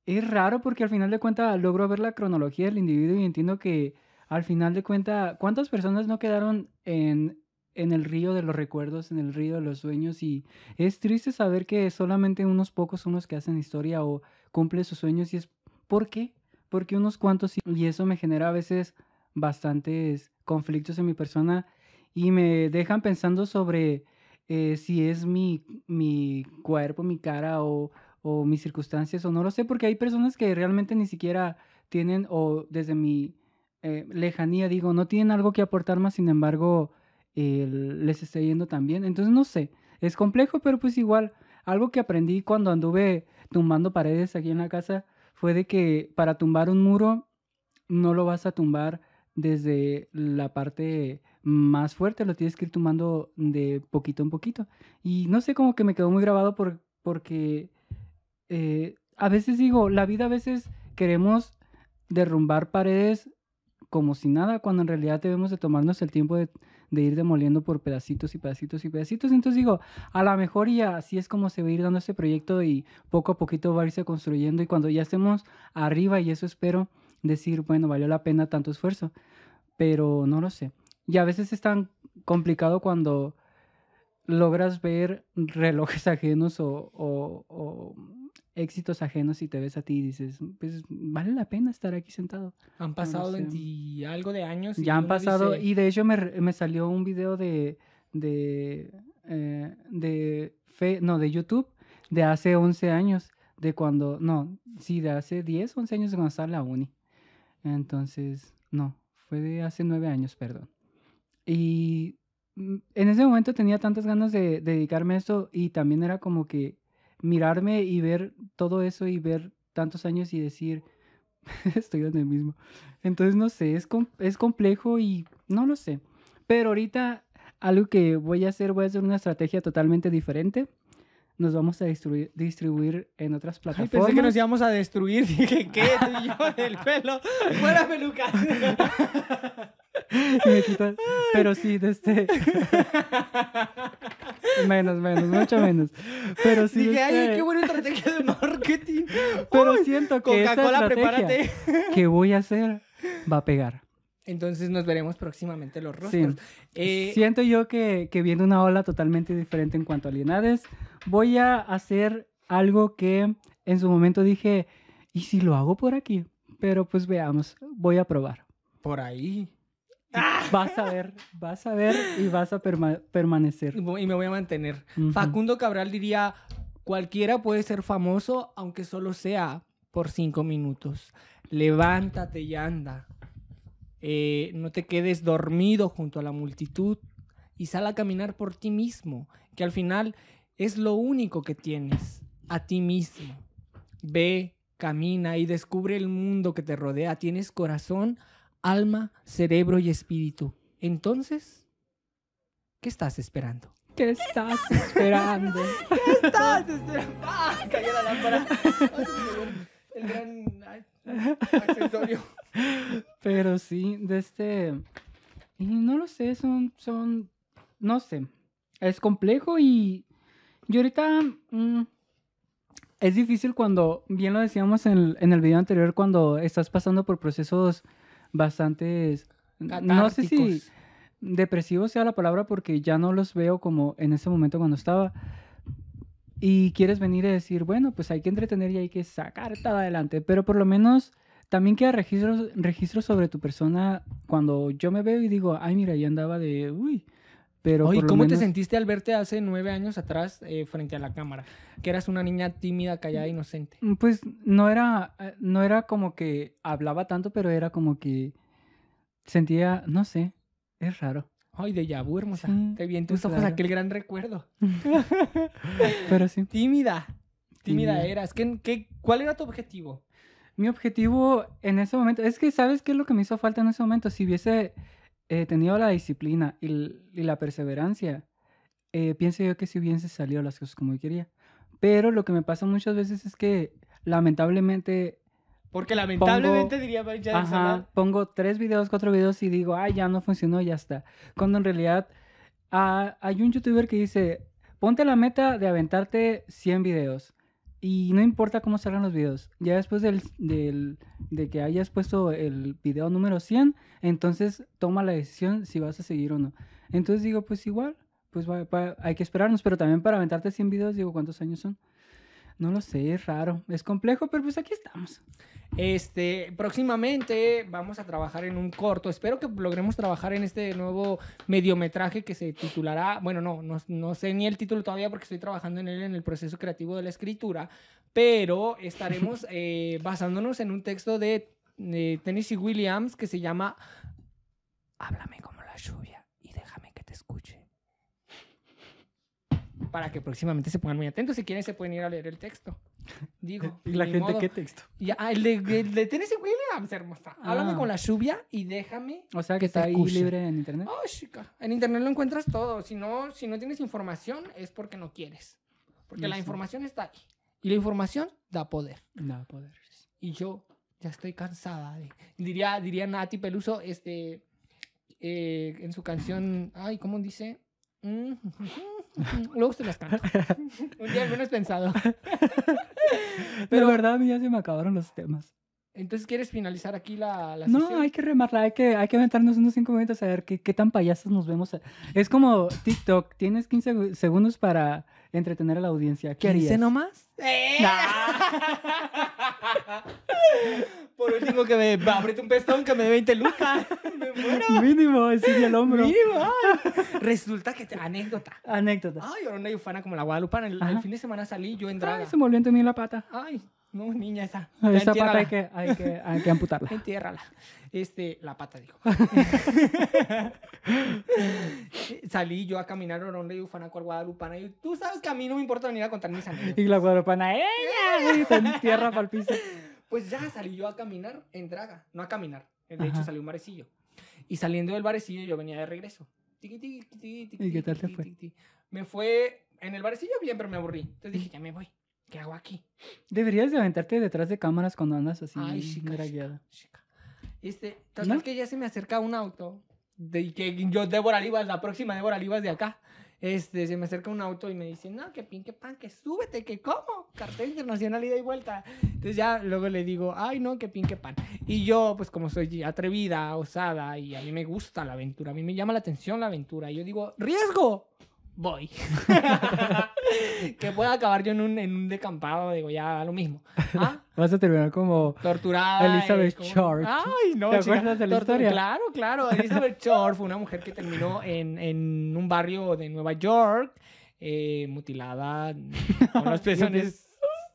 es raro porque al final de cuentas logro ver la cronología del individuo y entiendo que al final de cuentas, ¿cuántas personas no quedaron en, en el río de los recuerdos, en el río de los sueños? Y es triste saber que solamente unos pocos son los que hacen historia o cumplen sus sueños y es ¿por qué? Porque unos cuantos. Y eso me genera a veces bastantes conflictos en mi persona y me dejan pensando sobre eh, si es mi, mi cuerpo, mi cara o, o mis circunstancias o no lo sé, porque hay personas que realmente ni siquiera tienen o desde mi eh, lejanía digo, no tienen algo que aportar más, sin embargo, les está yendo tan bien. Entonces, no sé, es complejo, pero pues igual, algo que aprendí cuando anduve tumbando paredes aquí en la casa fue de que para tumbar un muro no lo vas a tumbar desde la parte más fuerte, lo tienes que ir tumbando de poquito en poquito. Y no sé, como que me quedó muy grabado por, porque eh, a veces digo, la vida a veces queremos derrumbar paredes como si nada, cuando en realidad debemos de tomarnos el tiempo de, ir demoliendo por pedacitos y pedacitos y pedacitos. Entonces digo, a lo mejor y así es como se va a ir dando este proyecto y poco a poquito va a irse construyendo y cuando ya estemos arriba, y eso espero, decir, bueno, valió la pena tanto esfuerzo, pero no lo sé. Y a veces es tan complicado cuando logras ver relojes (laughs) ajenos o éxitos ajenos y te ves a ti y dices, pues vale la pena estar aquí sentado. Han pasado sé. 20 algo de años. y Ya han pasado, dice, y de hecho me, me salió un video de, de, eh, de, fe- no, de YouTube de hace 11 años, de cuando, no, sí, de hace 10, 11 años de cuando estaba en la uni. Entonces, no, fue de hace 9 años, perdón. Y mm, en ese momento tenía tantas ganas de, de dedicarme a esto y también era como que mirarme y ver todo eso y ver tantos años y decir, (laughs) estoy donde mismo. Entonces, no sé, es, com- es complejo y no lo sé. Pero ahorita algo que voy a hacer, voy a hacer una estrategia totalmente diferente. nos vamos a distribuir, distribuir en otras Ay, plataformas. pensé que nos íbamos a destruir. (laughs) Dije, ¿qué? Tú y yo del pelo. (laughs) Fuera peluca. Pero sí, de este... menos, menos, mucho menos. Pero sí, Dije, ay, qué buena estrategia de marketing. (laughs) Pero Uy, siento que Coca-Cola, prepárate. que voy a hacer va a pegar. Entonces nos veremos próximamente los Sí. rostros. Eh, Siento yo que, que viene una ola totalmente diferente en cuanto a alienades. Voy a hacer algo que en su momento dije, ¿y si lo hago por aquí? Pero pues veamos, voy a probar. Por ahí. (laughs) Vas a ver, vas a ver y vas a perma- permanecer. Y me voy a mantener. Facundo Cabral diría, cualquiera puede ser famoso, aunque solo sea por cinco minutos. Levántate y anda. Eh, no te quedes dormido junto a la multitud y sal a caminar por ti mismo, que al final es lo único que tienes, a ti mismo. Ve, camina y descubre el mundo que te rodea. Tienes corazón, alma, cerebro y espíritu. Entonces, ¿qué estás esperando? ¿Qué estás esperando? (laughs) estás esperando? ¡Ah! Cayó la lámpara. (laughs) El gran accesorio. Pero sí, de este... Y no lo sé, son, son, no sé, es complejo y, y ahorita mm, es difícil cuando, bien lo decíamos en el, en el video anterior, cuando estás pasando por procesos bastante, no sé si depresivos sea la palabra porque ya no los veo como en ese momento cuando estaba. Y quieres venir y decir, bueno, pues hay que entretener y hay que sacar todo adelante. Pero por lo menos también queda registro, registro sobre tu persona cuando yo me veo y digo, ay, mira, ya andaba de, uy. Pero Oye, ¿cómo te sentiste al verte hace nueve años atrás eh, frente a la cámara? Que eras una niña tímida, callada, inocente. Mm, Pues no era, eh, no era como que hablaba tanto, pero era como que sentía, no sé, es raro. Ay, de vu, hermosa. Sí, Te vi en tus ojos raro. aquel gran recuerdo. (laughs) Pero sí. Tímida. Tímida Tímida. eras. ¿Qué, qué, cuál era tu objetivo? Mi objetivo en ese momento, es que sabes qué es lo que me hizo falta en ese momento. Si hubiese eh, tenido la disciplina y, la perseverancia, eh, pienso yo que si hubiese salido las cosas como yo quería. Pero lo que me pasa muchas veces es que lamentablemente, Porque lamentablemente Pongo- diría Michael ajá, pongo tres videos, cuatro videos y digo, ay, ya no funcionó, ya está. Cuando en realidad ah, hay un youtuber que dice, ponte la meta de aventarte 100 videos. Y no importa cómo salgan los videos. Ya después del, del- de que hayas puesto el video número 100, entonces toma la decisión si vas a seguir o no. Entonces digo, pues igual, pues va- va- hay que esperarnos. Pero también para aventarte 100 videos, digo, ¿cuántos años son? No lo sé, es raro, es complejo, pero pues aquí estamos. Este, próximamente vamos a trabajar en un corto. Espero que logremos trabajar en este nuevo mediometraje que se titulará. Bueno, no, no, no sé ni el título todavía porque estoy trabajando en él en el proceso creativo de la escritura. Pero estaremos (laughs) eh, basándonos en un texto de, de Tennessee Williams que se llama Háblame como la lluvia y déjame que te escuche. Para que próximamente se pongan muy atentos. Si quieren, se pueden ir a leer el texto. Digo. (laughs) ¿Y la gente modo. qué texto? Ya, ah, el de, el de Tennessee Williams, hermosa. Háblame Ah. con la lluvia y déjame. O sea, Que que está ahí libre en internet. Oh, chica. En internet lo encuentras todo. Si no, si no tienes información, es porque no quieres. Porque la información está ahí. Y la información da poder. No, poder. Y yo ya estoy cansada de. Diría, diría Nati Peluso, este. eh, en su canción. Ay, ¿cómo dice? Mm, (laughs) Luego se las (laughs) canto. Un día al menos pensado. (laughs) Pero Pero- verdad, a mí ya se me acabaron los temas. Entonces, ¿quieres finalizar aquí la, la No, sesión? hay que remarla, hay que, hay que aventarnos unos 5 minutos a ver qué, qué tan payasos nos vemos. Es como TikTok, tienes 15 seg- segundos para entretener a la audiencia. ¿Qué harías? ¿15 nomás? (laughs) Por último, que me apriete un pestón que me dé 20 lucas. (laughs) Me muero. Mínimo, enseña el hombro. Mínimo. Resulta que, te- anécdota. Anécdota. Ay, ahora una ufana como la Guadalupana. El, el fin de semana salí yo en draga. Ay, se me volvió entumir la pata. Ay, no, niña, esa. Ya Esa pata entiérrala. hay que, hay, que, hay que amputarla. (laughs) Entiérrala. Este, la pata, digo. (laughs) Salí yo a caminar Orondo y Ufanaco al Guadalupana. Y tú sabes que a mí no me importa venir a contar mis anécdotas. Y la guadalupana, ¡ella! (laughs) Y te entierra para el piso. Pues ya salí yo a caminar en draga. No a caminar. De hecho, salí un barecillo. Y saliendo del barecillo, yo venía de regreso. Tiqui, tiqui, tiqui, ¿Y qué tal te fue? Me fue en el barcillo bien, pero me aburrí. Entonces dije, ya me voy. ¿Qué hago aquí? Deberías de aventarte detrás de cámaras cuando andas así Ay, chica, chica, chica. Este, total ¿No? que ya se me acerca un auto. De, que yo, Débora Livas, la próxima Débora Livas de acá. Este, se me acerca un auto y me dice, no, que pin, que pan, que súbete, que cómo, cartel internacional ida y vuelta. Entonces ya luego le digo, ay, no, que pin, que pan. Y yo, pues como soy atrevida, osada, y a mí me gusta la aventura, a mí me llama la atención la aventura, y yo digo, riesgo, voy. (laughs) que pueda acabar yo en un, en un decampado, digo, ya lo mismo. ¿Ah? (laughs) Vas a terminar como torturada. Elizabeth como- Short. Ay, no, ¿Te chica, acuerdas de la historia? Claro, claro. Elizabeth Short fue una mujer que terminó en, en un barrio de Nueva York, eh, mutilada, con (laughs) los pezones.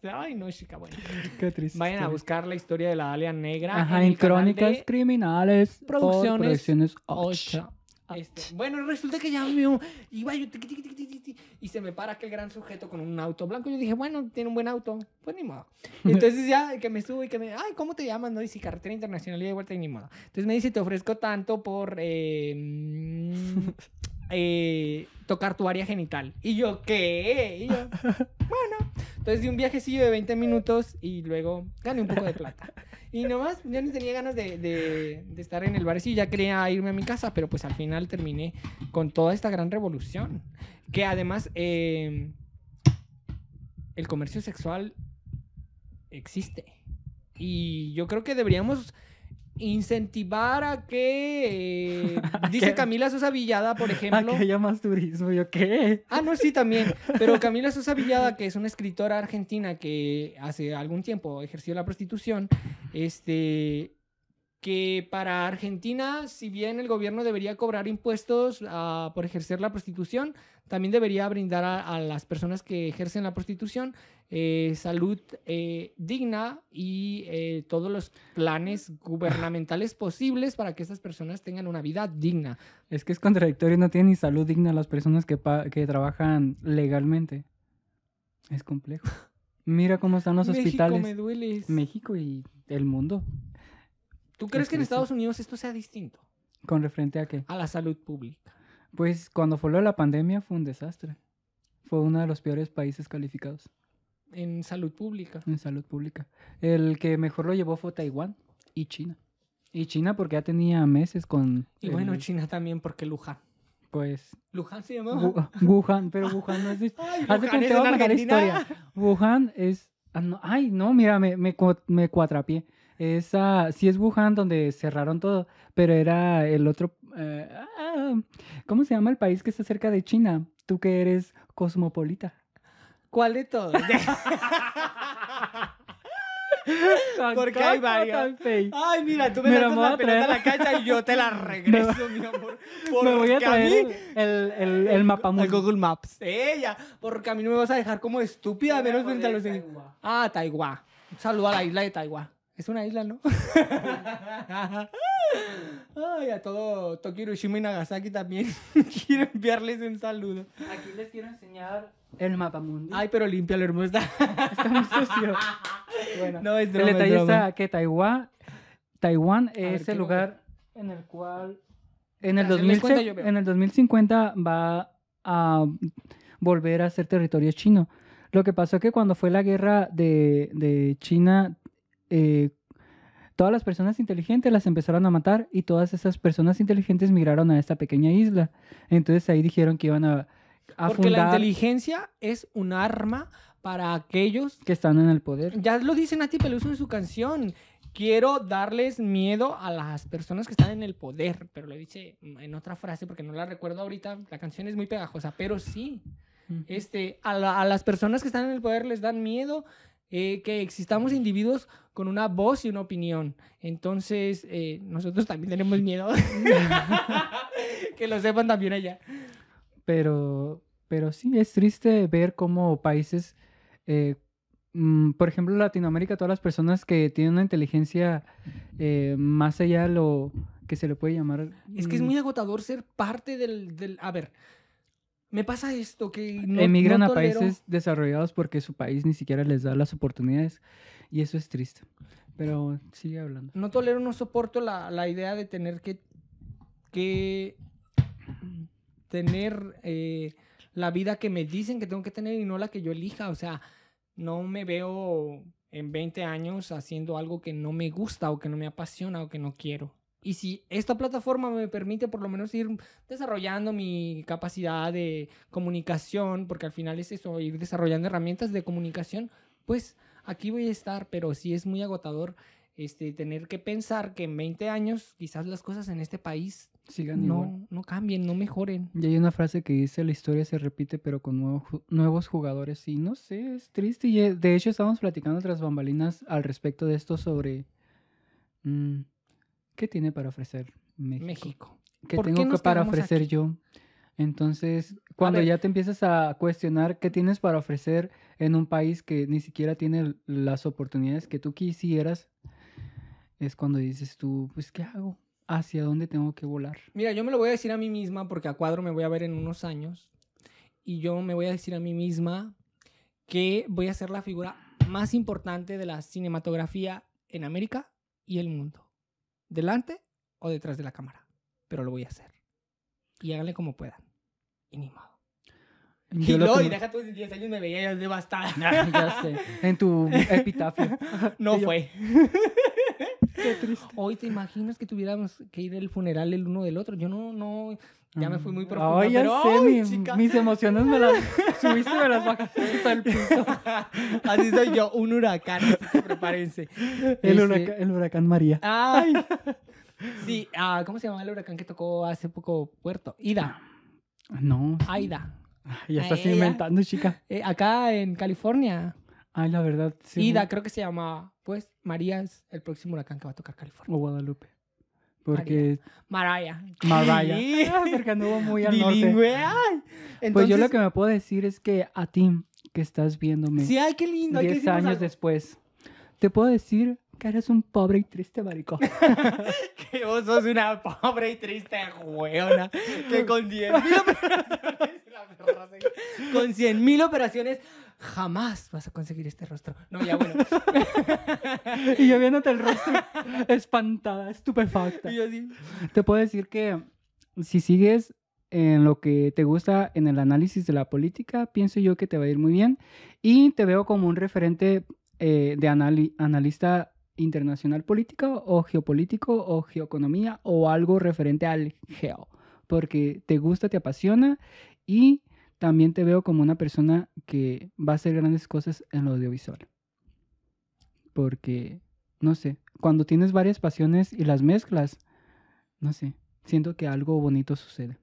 Ay, no, chica, bueno. Qué triste. Vayan a buscar la historia de la Dalia Negra. Ajá, en en Crónicas Criminales. Producciones Producciones 8. 8. Este, bueno, resulta que ya iba yo tiqui, tiqui, tiqui, tiqui, tiqui, y se me para aquel gran sujeto con un auto blanco. Yo dije, bueno, tiene un buen auto, pues ni modo. (laughs) Entonces ya que me subo y que me, ay, ¿cómo te llamas? No, dice carretera internacional y de vuelta y ni modo. Entonces me dice, te ofrezco tanto por eh, mm, eh, tocar tu área genital. Y yo, ¿qué? Y yo, (laughs) bueno. Entonces di un viajecillo de 20 minutos y luego gané un poco de plata. (laughs) Y nomás, ya ni tenía ganas de, de- estar en el bar, sí, ya quería irme a mi casa, pero pues al final terminé con toda esta gran revolución. Que además, eh, el comercio sexual existe. Y yo creo que deberíamos incentivar a que, eh, (laughs) dice Camila Sosa Villada, por (laughs) ejemplo. que haya más turismo. ¿Yo qué? Ah, no, sí, también. Pero (laughs) Camila Sosa Villada, que es una escritora argentina que hace algún tiempo ejerció la prostitución, este, que para Argentina, si bien el gobierno debería cobrar impuestos ah, por ejercer la prostitución, también debería brindar a, a las personas que ejercen la prostitución eh, salud eh, digna y eh, todos los planes gubernamentales posibles para que estas personas tengan una vida digna. Es que es contradictorio. No tienen ni salud digna las personas que, trabajan legalmente. Es complejo. Mira cómo están los México, hospitales. me dueles. México y el mundo. ¿Tú crees que en. Estados Unidos esto sea distinto ¿Con referente a qué? a la salud pública? Pues cuando fue lo de la pandemia fue un desastre. Fue uno de los peores países calificados En salud pública. en salud pública. El que mejor lo llevó fue Taiwán y China. Y China porque ya tenía meses con... Y el- bueno, China también, porque Luján. Pues... Luján se llama. Wu- Wuhan, pero Wuhan no es... (laughs) de- Ay, Luján cuenta, es te voy a contar historia. Wuhan es... ah, no, ay, no, mira, me, me, me cuatrapié. Esa, sí es Wuhan donde cerraron todo, pero era el otro... eh, ah, ¿Cómo se llama el país que está cerca de China? Tú que eres cosmopolita. ¿Cuál de todos? (laughs) (laughs) Porque hay varios. Taipei. Ay, mira, tú me, lanzas me voy la a pelota a la cancha y yo te la (laughs) regreso, mi amor. Me voy a traer mí- el, el, el, el mapa mundi. Google Maps. Ella, porque a mí no me vas a dejar como estúpida, menos frente a los de... Ah, Taiwán. Un saludo a la isla de Taiwán. Es una isla, ¿no? Ay, a todo Tokio, Hiroshima y Nagasaki también. (laughs) Quiero enviarles un saludo. Aquí les quiero enseñar el mapa mundi. Ay, pero límpialo, hermosa. (laughs) está muy sucio. Bueno, No, es el broma, es detalle está que Taiwán, Taiwán ver, es el lugar en el cual en el, Mientras él les 2000 cuenta, yo veo. en el 2050 va a volver a ser territorio chino. Lo que pasó que cuando fue la guerra de, de China, eh, todas las personas inteligentes las empezaron a matar y todas esas personas inteligentes migraron a esta pequeña isla. Entonces ahí dijeron que iban a, a Porque la fundar inteligencia es un arma para aquellos que están en el poder. Ya lo dice Nati Peluso en su canción. Quiero darles miedo a las personas que están en el poder. Pero lo dice en otra frase porque no la recuerdo ahorita. La canción es muy pegajosa, pero sí. Este, a, la- a las personas que están en el poder les dan miedo eh, que existamos individuos con una voz y una opinión. Entonces, eh, nosotros también tenemos miedo. (laughs) que lo sepan también allá. Pero, pero sí, es triste ver cómo países, eh, mm, por ejemplo, Latinoamérica, todas las personas que tienen una inteligencia eh, más allá de lo que se le puede llamar. Es que es mm, muy agotador ser parte del... del- a ver, me pasa esto que... No, emigran no a países desarrollados porque su país ni siquiera les da las oportunidades y eso es triste. Pero sigue hablando. No tolero, no soporto la, la idea de tener que... que tener eh, la vida que me dicen que tengo que tener y no la que yo elija. O sea, no me veo en 20 años haciendo algo que no me gusta o que no me apasiona o que no quiero. Y si esta plataforma me permite por lo menos ir desarrollando mi capacidad de comunicación, porque al final es eso, ir desarrollando herramientas de comunicación, pues aquí voy a estar, pero sí es muy agotador este, tener que pensar que en 20 años quizás las cosas en este país Sigan igual. no, no cambien, no mejoren. Y hay una frase que dice, la historia se repite, pero con nuevo nuevos jugadores. Y no sé, es triste. Y eh, de hecho estábamos platicando tras bambalinas al respecto de esto sobre... mm, ¿Qué tiene para ofrecer México? México. ¿Qué ¿Por qué tengo que para ofrecer aquí? yo? Entonces, cuando ya te empiezas a cuestionar qué tienes para ofrecer en un país que ni siquiera tiene las oportunidades que tú quisieras, es cuando dices tú, pues, ¿qué hago? ¿Hacia dónde tengo que volar? Mira, yo me lo voy a decir a mí misma porque a cuadro me voy a ver en unos años. Y yo me voy a decir a mí misma que voy a ser la figura más importante de la cinematografía en América y el mundo. Delante o detrás de la cámara. Pero lo voy a hacer. Y háganle como puedan. Y ni modo. Yo y no, que y deja tú, en 10 años me veía devastada. ya sé, en tu (laughs) epitafio. No fue. (laughs) (laughs) Qué triste. Hoy te imaginas que tuviéramos que ir al funeral el uno del otro. Yo no, no, ya me fui muy profundo. Ay, ya pero, sé, ay, mi- chica. mis emociones me las (laughs) subiste, me las bajaste hasta el (laughs) piso. Así soy yo, un huracán. que prepárense. El, Este, huracán, el huracán María. Ay. Sí, ah, ¿cómo se llama el huracán que tocó hace poco Puerto? Ida. No, Aida. ya estás inventando, chica. Eh, acá en California. Ay, la verdad, sí. Ida, creo que se llama. Pues María es el próximo huracán que va a tocar California. O Guadalupe. Porque Mariah. Mariah. Sí. (laughs) Ah, porque anduvo muy al norte. Bilingüe. Ay. Pues yo lo Entonces- que me puedo decir es que a ti, que estás viéndome Sí, ay, qué lindo. hay que 10 decirnos años algo. después, te puedo decir que eres un pobre y triste marico. (laughs) Que vos sos una pobre y triste hueona que con 10 mil operaciones, (laughs) con 100 mil operaciones jamás vas a conseguir este rostro. No, ya bueno. (laughs) y yo viéndote el rostro espantada, estupefacta. Y yo así, Te puedo decir que si sigues en lo que te gusta en el análisis de la política, pienso yo que te va a ir muy bien. Y te veo como un referente eh, de anali- analista internacional político o geopolítico o geoeconomía o algo referente al geo. Porque te gusta, te apasiona y también te veo como una persona que va a hacer grandes cosas en lo audiovisual. Porque, no sé, cuando tienes varias pasiones y las mezclas, no sé, siento que algo bonito sucede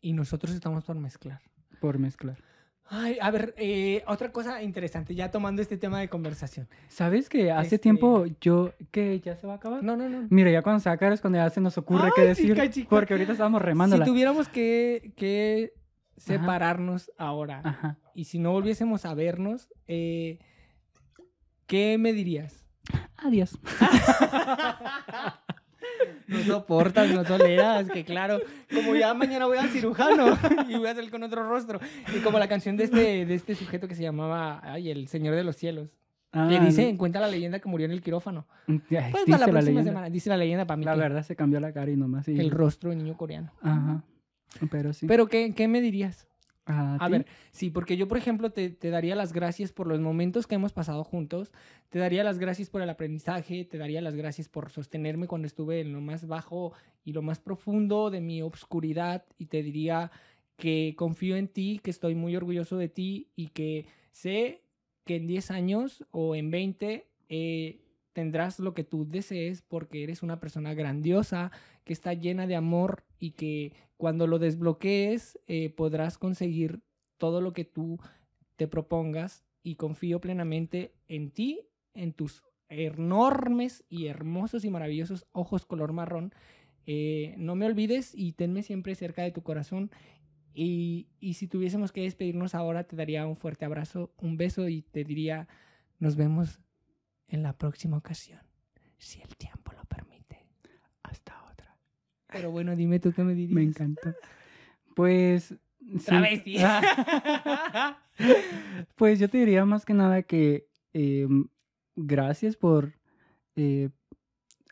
Y nosotros estamos por mezclar. por mezclar. Ay, a ver, eh, otra cosa interesante, ya tomando este tema de conversación. ¿Sabes que hace Este- tiempo yo... que ya se va a acabar? No, no, no. Mira, ya cuando se va a acabar es cuando ya se nos ocurre qué Ay, decir. chica, chica. Porque ahorita estábamos Si remándola. tuviéramos que, que separarnos ahora Ajá. y si no volviésemos a vernos, eh, ¿qué me dirías? Adiós. (laughs) No soportas, no toleras, que claro, como ya mañana voy al cirujano (laughs) y voy a salir con otro rostro. Y como la canción de este, de este sujeto que se llamaba, ay, el Señor de los Cielos, que Ah, dice, cuenta la leyenda que murió en el quirófano. ya, Pues dice para la la próxima leyenda. semana, dice la leyenda para mí. La que verdad se cambió la cara y nomás. y- El rostro de niño coreano. Ajá. Pero sí. Pero, ¿qué, qué me dirías? ¿A, ver, sí, porque yo, por ejemplo, te, te daría las gracias por los momentos que hemos pasado juntos, te daría las gracias por el aprendizaje, te daría las gracias por sostenerme cuando estuve en lo más bajo y lo más profundo de mi obscuridad y te diría que confío en ti, que estoy muy orgulloso de ti y que sé que en 10 años o en 20 eh, tendrás lo que tú desees porque eres una persona grandiosa, que está llena de amor y que cuando lo desbloquees eh, podrás conseguir todo lo que tú te propongas y confío plenamente en ti, en tus enormes y hermosos y maravillosos ojos color marrón. Eh, no me olvides y tenme siempre cerca de tu corazón. Y, y si tuviésemos que despedirnos ahora, te daría un fuerte abrazo, un beso y te diría, nos vemos en la próxima ocasión, si el tiempo lo permite. Hasta otra. Pero bueno, dime tú qué me dirías. Me encanta. Pues. sí. Travesti. (laughs) Pues yo te diría más que nada que eh, gracias por eh,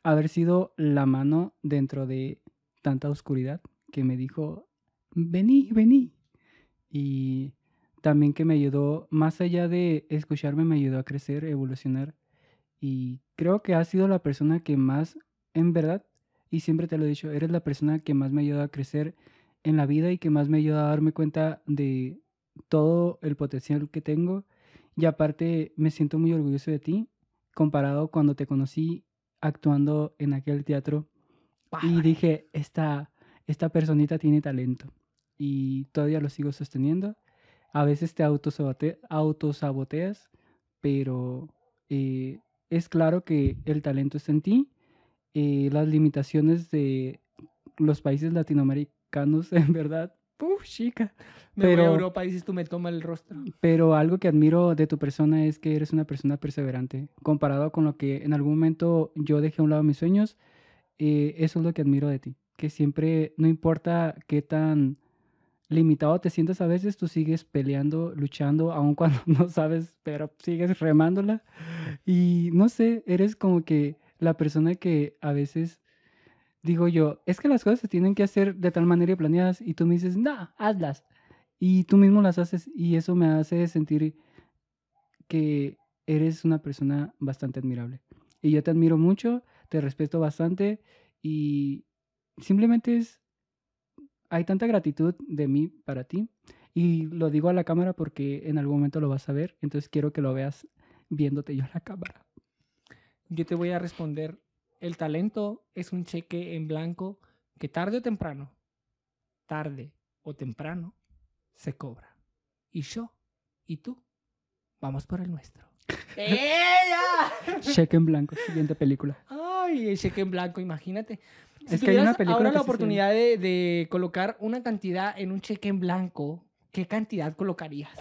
haber sido la mano dentro de tanta oscuridad que me dijo, vení, vení. y también que me ayudó, más allá de escucharme, me ayudó a crecer, evolucionar. Y creo que has sido la persona que más, en verdad, y siempre te lo he dicho, eres la persona que más me ayuda a crecer en la vida y que más me ayuda a darme cuenta de todo el potencial que tengo. Y aparte me siento muy orgulloso de ti, comparado cuando te conocí actuando en aquel teatro. Y dije, esta, esta personita tiene talento. Y todavía lo sigo sosteniendo. A veces te autosabote- autosaboteas, pero eh, es claro que el talento está en ti. Eh, las limitaciones de los países latinoamericanos, (laughs) en verdad, ¡puf, chica! Me voy a Pero- Europa, dices tú, me toma el rostro. Pero algo que admiro de tu persona es que eres una persona perseverante. Comparado con lo que en algún momento yo dejé a un lado mis sueños, eh, eso es lo que admiro de ti. Que siempre, no importa qué tan limitado te sientas a veces, tú sigues peleando, luchando, aun (laughs) cuando no sabes, pero sigues remándola. Y no sé, eres como que la persona que a veces digo yo, es que las cosas se tienen que hacer de tal manera y planeadas y tú me dices, no, hazlas. Y tú mismo las haces y eso me hace sentir que eres una persona bastante admirable. Y yo te admiro mucho, te respeto bastante y simplemente es, hay tanta gratitud de mí para ti. Y lo digo a la cámara porque en algún momento lo vas a ver, entonces quiero que lo veas viéndote yo a la cámara. Yo te voy a responder, el talento es un cheque en blanco que tarde o temprano, tarde o temprano, se cobra. Y yo y tú vamos por el nuestro. (laughs) ¡Ella! Cheque en blanco, siguiente película. Ay, el cheque en blanco, imagínate. Si Es que hay una película ahora que la oportunidad de, de colocar una cantidad en un cheque en blanco, ¿qué cantidad colocarías?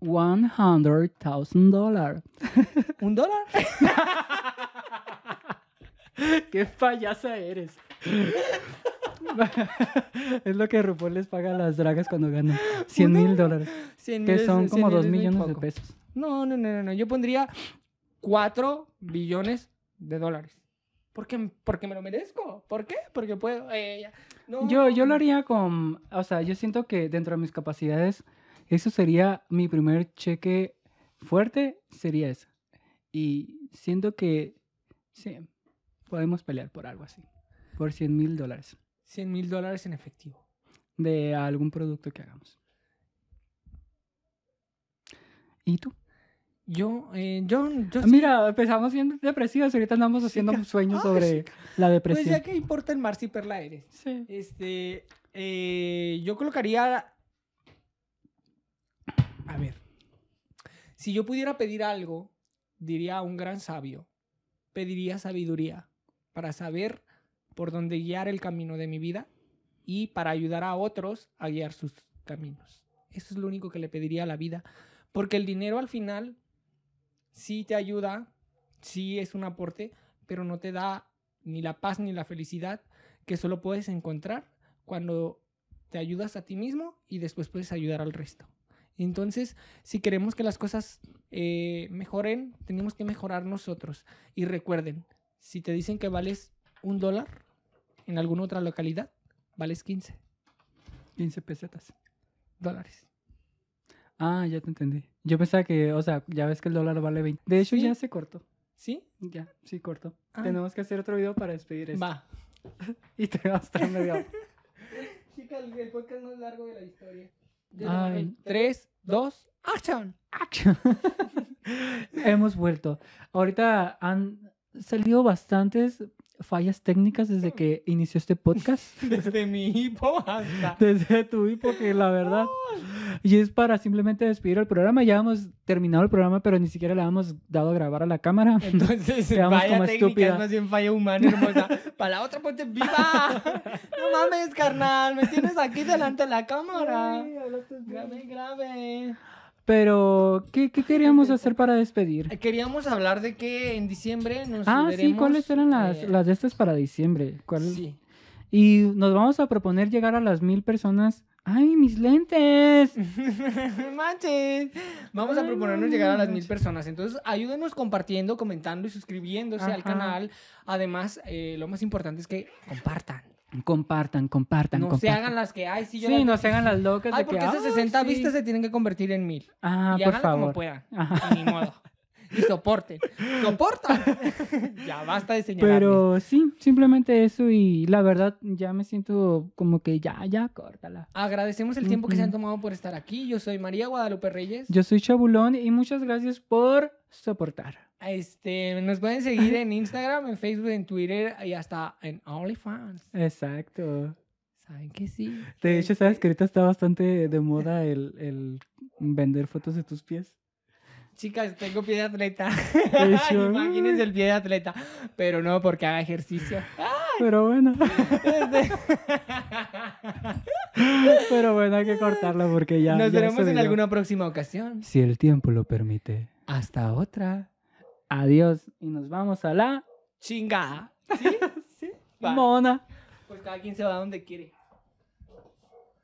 $100,000 dólares. (laughs) ¿Un dólar? (laughs) ¡Qué payasa eres! (laughs) es lo que RuPaul les paga a las dragas cuando ganan. 100 mil dólares. Que son como mil 2 es muy millones de pesos. No, no, no, no, no. Yo pondría 4 billones de dólares. Porque, porque me lo merezco. ¿Por qué? Porque puedo. eh. No. Yo, yo lo haría con, o sea, yo siento que dentro de mis capacidades, eso sería mi primer cheque fuerte, sería eso. Y siento que, sí, podemos pelear por algo así, por 100 mil dólares 100 mil dólares en efectivo. de algún producto que hagamos. ¿Y tú? Yo, eh, yo, yo Ah, sí- Mira, empezamos bien depresivas, ahorita andamos haciendo Chica. sueños sobre la Pues depresión. ya que importa el mar si perla eres. Sí. Este, eh, yo colocaría, a ver, si yo pudiera pedir algo, diría a un gran sabio, pediría sabiduría para saber por dónde guiar el camino de mi vida y para ayudar a otros a guiar sus caminos. Eso es lo único que le pediría a la vida, porque el dinero al final sí te ayuda, sí es un aporte, pero no te da ni la paz ni la felicidad que solo puedes encontrar cuando te ayudas a ti mismo y después puedes ayudar al resto. Entonces, si queremos que las cosas eh, mejoren, tenemos que mejorar nosotros. Y recuerden, si te dicen que vales un dólar en alguna otra localidad, vales 15 15 pesetas. dólares. Ah, ya te entendí. Yo pensaba que, o sea, ya ves que el dólar vale 20. De hecho, Sí. ya se cortó. ¿Sí? Ya, sí cortó. Ah. Tenemos que hacer otro video para despedir esto. Va. (laughs) Y te va a estar medio... (laughs) Chica, el, el podcast más largo de la historia. Ay. 3, 2, action. ¡Action! Hemos vuelto. Ahorita han salido bastantes fallas técnicas desde que inició este podcast. (laughs) Desde mi hipo hasta... (laughs) Desde tu hipo, que la verdad. (laughs) Y es para simplemente despedir el programa. Ya hemos terminado el programa, pero ni siquiera le hemos dado a grabar a la cámara. Entonces, Quedamos vaya como técnica, estúpida. es más bien falla humana, hermosa. Para la otra ponte viva. No mames, carnal, me tienes aquí delante de la cámara. Grave, grave. Pero, ¿qué, qué queríamos (laughs) hacer para despedir? Queríamos hablar de que en diciembre nos Ah, sí, ¿cuáles eran las, eh, las de estas para diciembre? ¿Cuál- Sí. Y nos vamos a proponer llegar a las mil personas. ¡Ay, mis lentes! (laughs) Manches. Vamos a proponernos no, llegar a las mil personas. Entonces, ayúdenos compartiendo, comentando y suscribiéndose al canal. Además, eh, lo más importante es que compartan. Compartan, compartan, No se hagan las que hay. Sí, yo Sí, no se hagan las locas Ay, de que, porque esas "Ay, 60 sí". vistas se tienen que convertir en mil. Ah, y por háganlo como favor. puedan. Ajá. Y ni modo. (laughs) Y soporten. ¡Soportan! (laughs) ya basta de señalarme. Pero sí, simplemente eso y la verdad ya me siento como que ya, ya, córtala. Agradecemos el tiempo que se han tomado por estar aquí. Yo soy María Guadalupe Reyes. Yo soy Chabulón y muchas gracias por soportar. Este, nos pueden seguir en Instagram, en Facebook, en Twitter y hasta en OnlyFans. Exacto. ¿Saben que sí? De hecho, sabes que ahorita está bastante de moda (laughs) el, el vender fotos de tus pies. Chicas, tengo pie de atleta. hecho. (laughs) Imagínense el pie de atleta. Pero no porque haga ejercicio. Pero bueno, Este, (laughs) pero bueno, hay que cortarla porque ya. Nos ya veremos en alguna próxima ocasión. Si el tiempo lo permite. Hasta otra. Adiós. Y nos vamos a la Chinga. (laughs) (laughs) ¿Sí? ¿Sí? Mona. Pues cada quien se va donde quiere.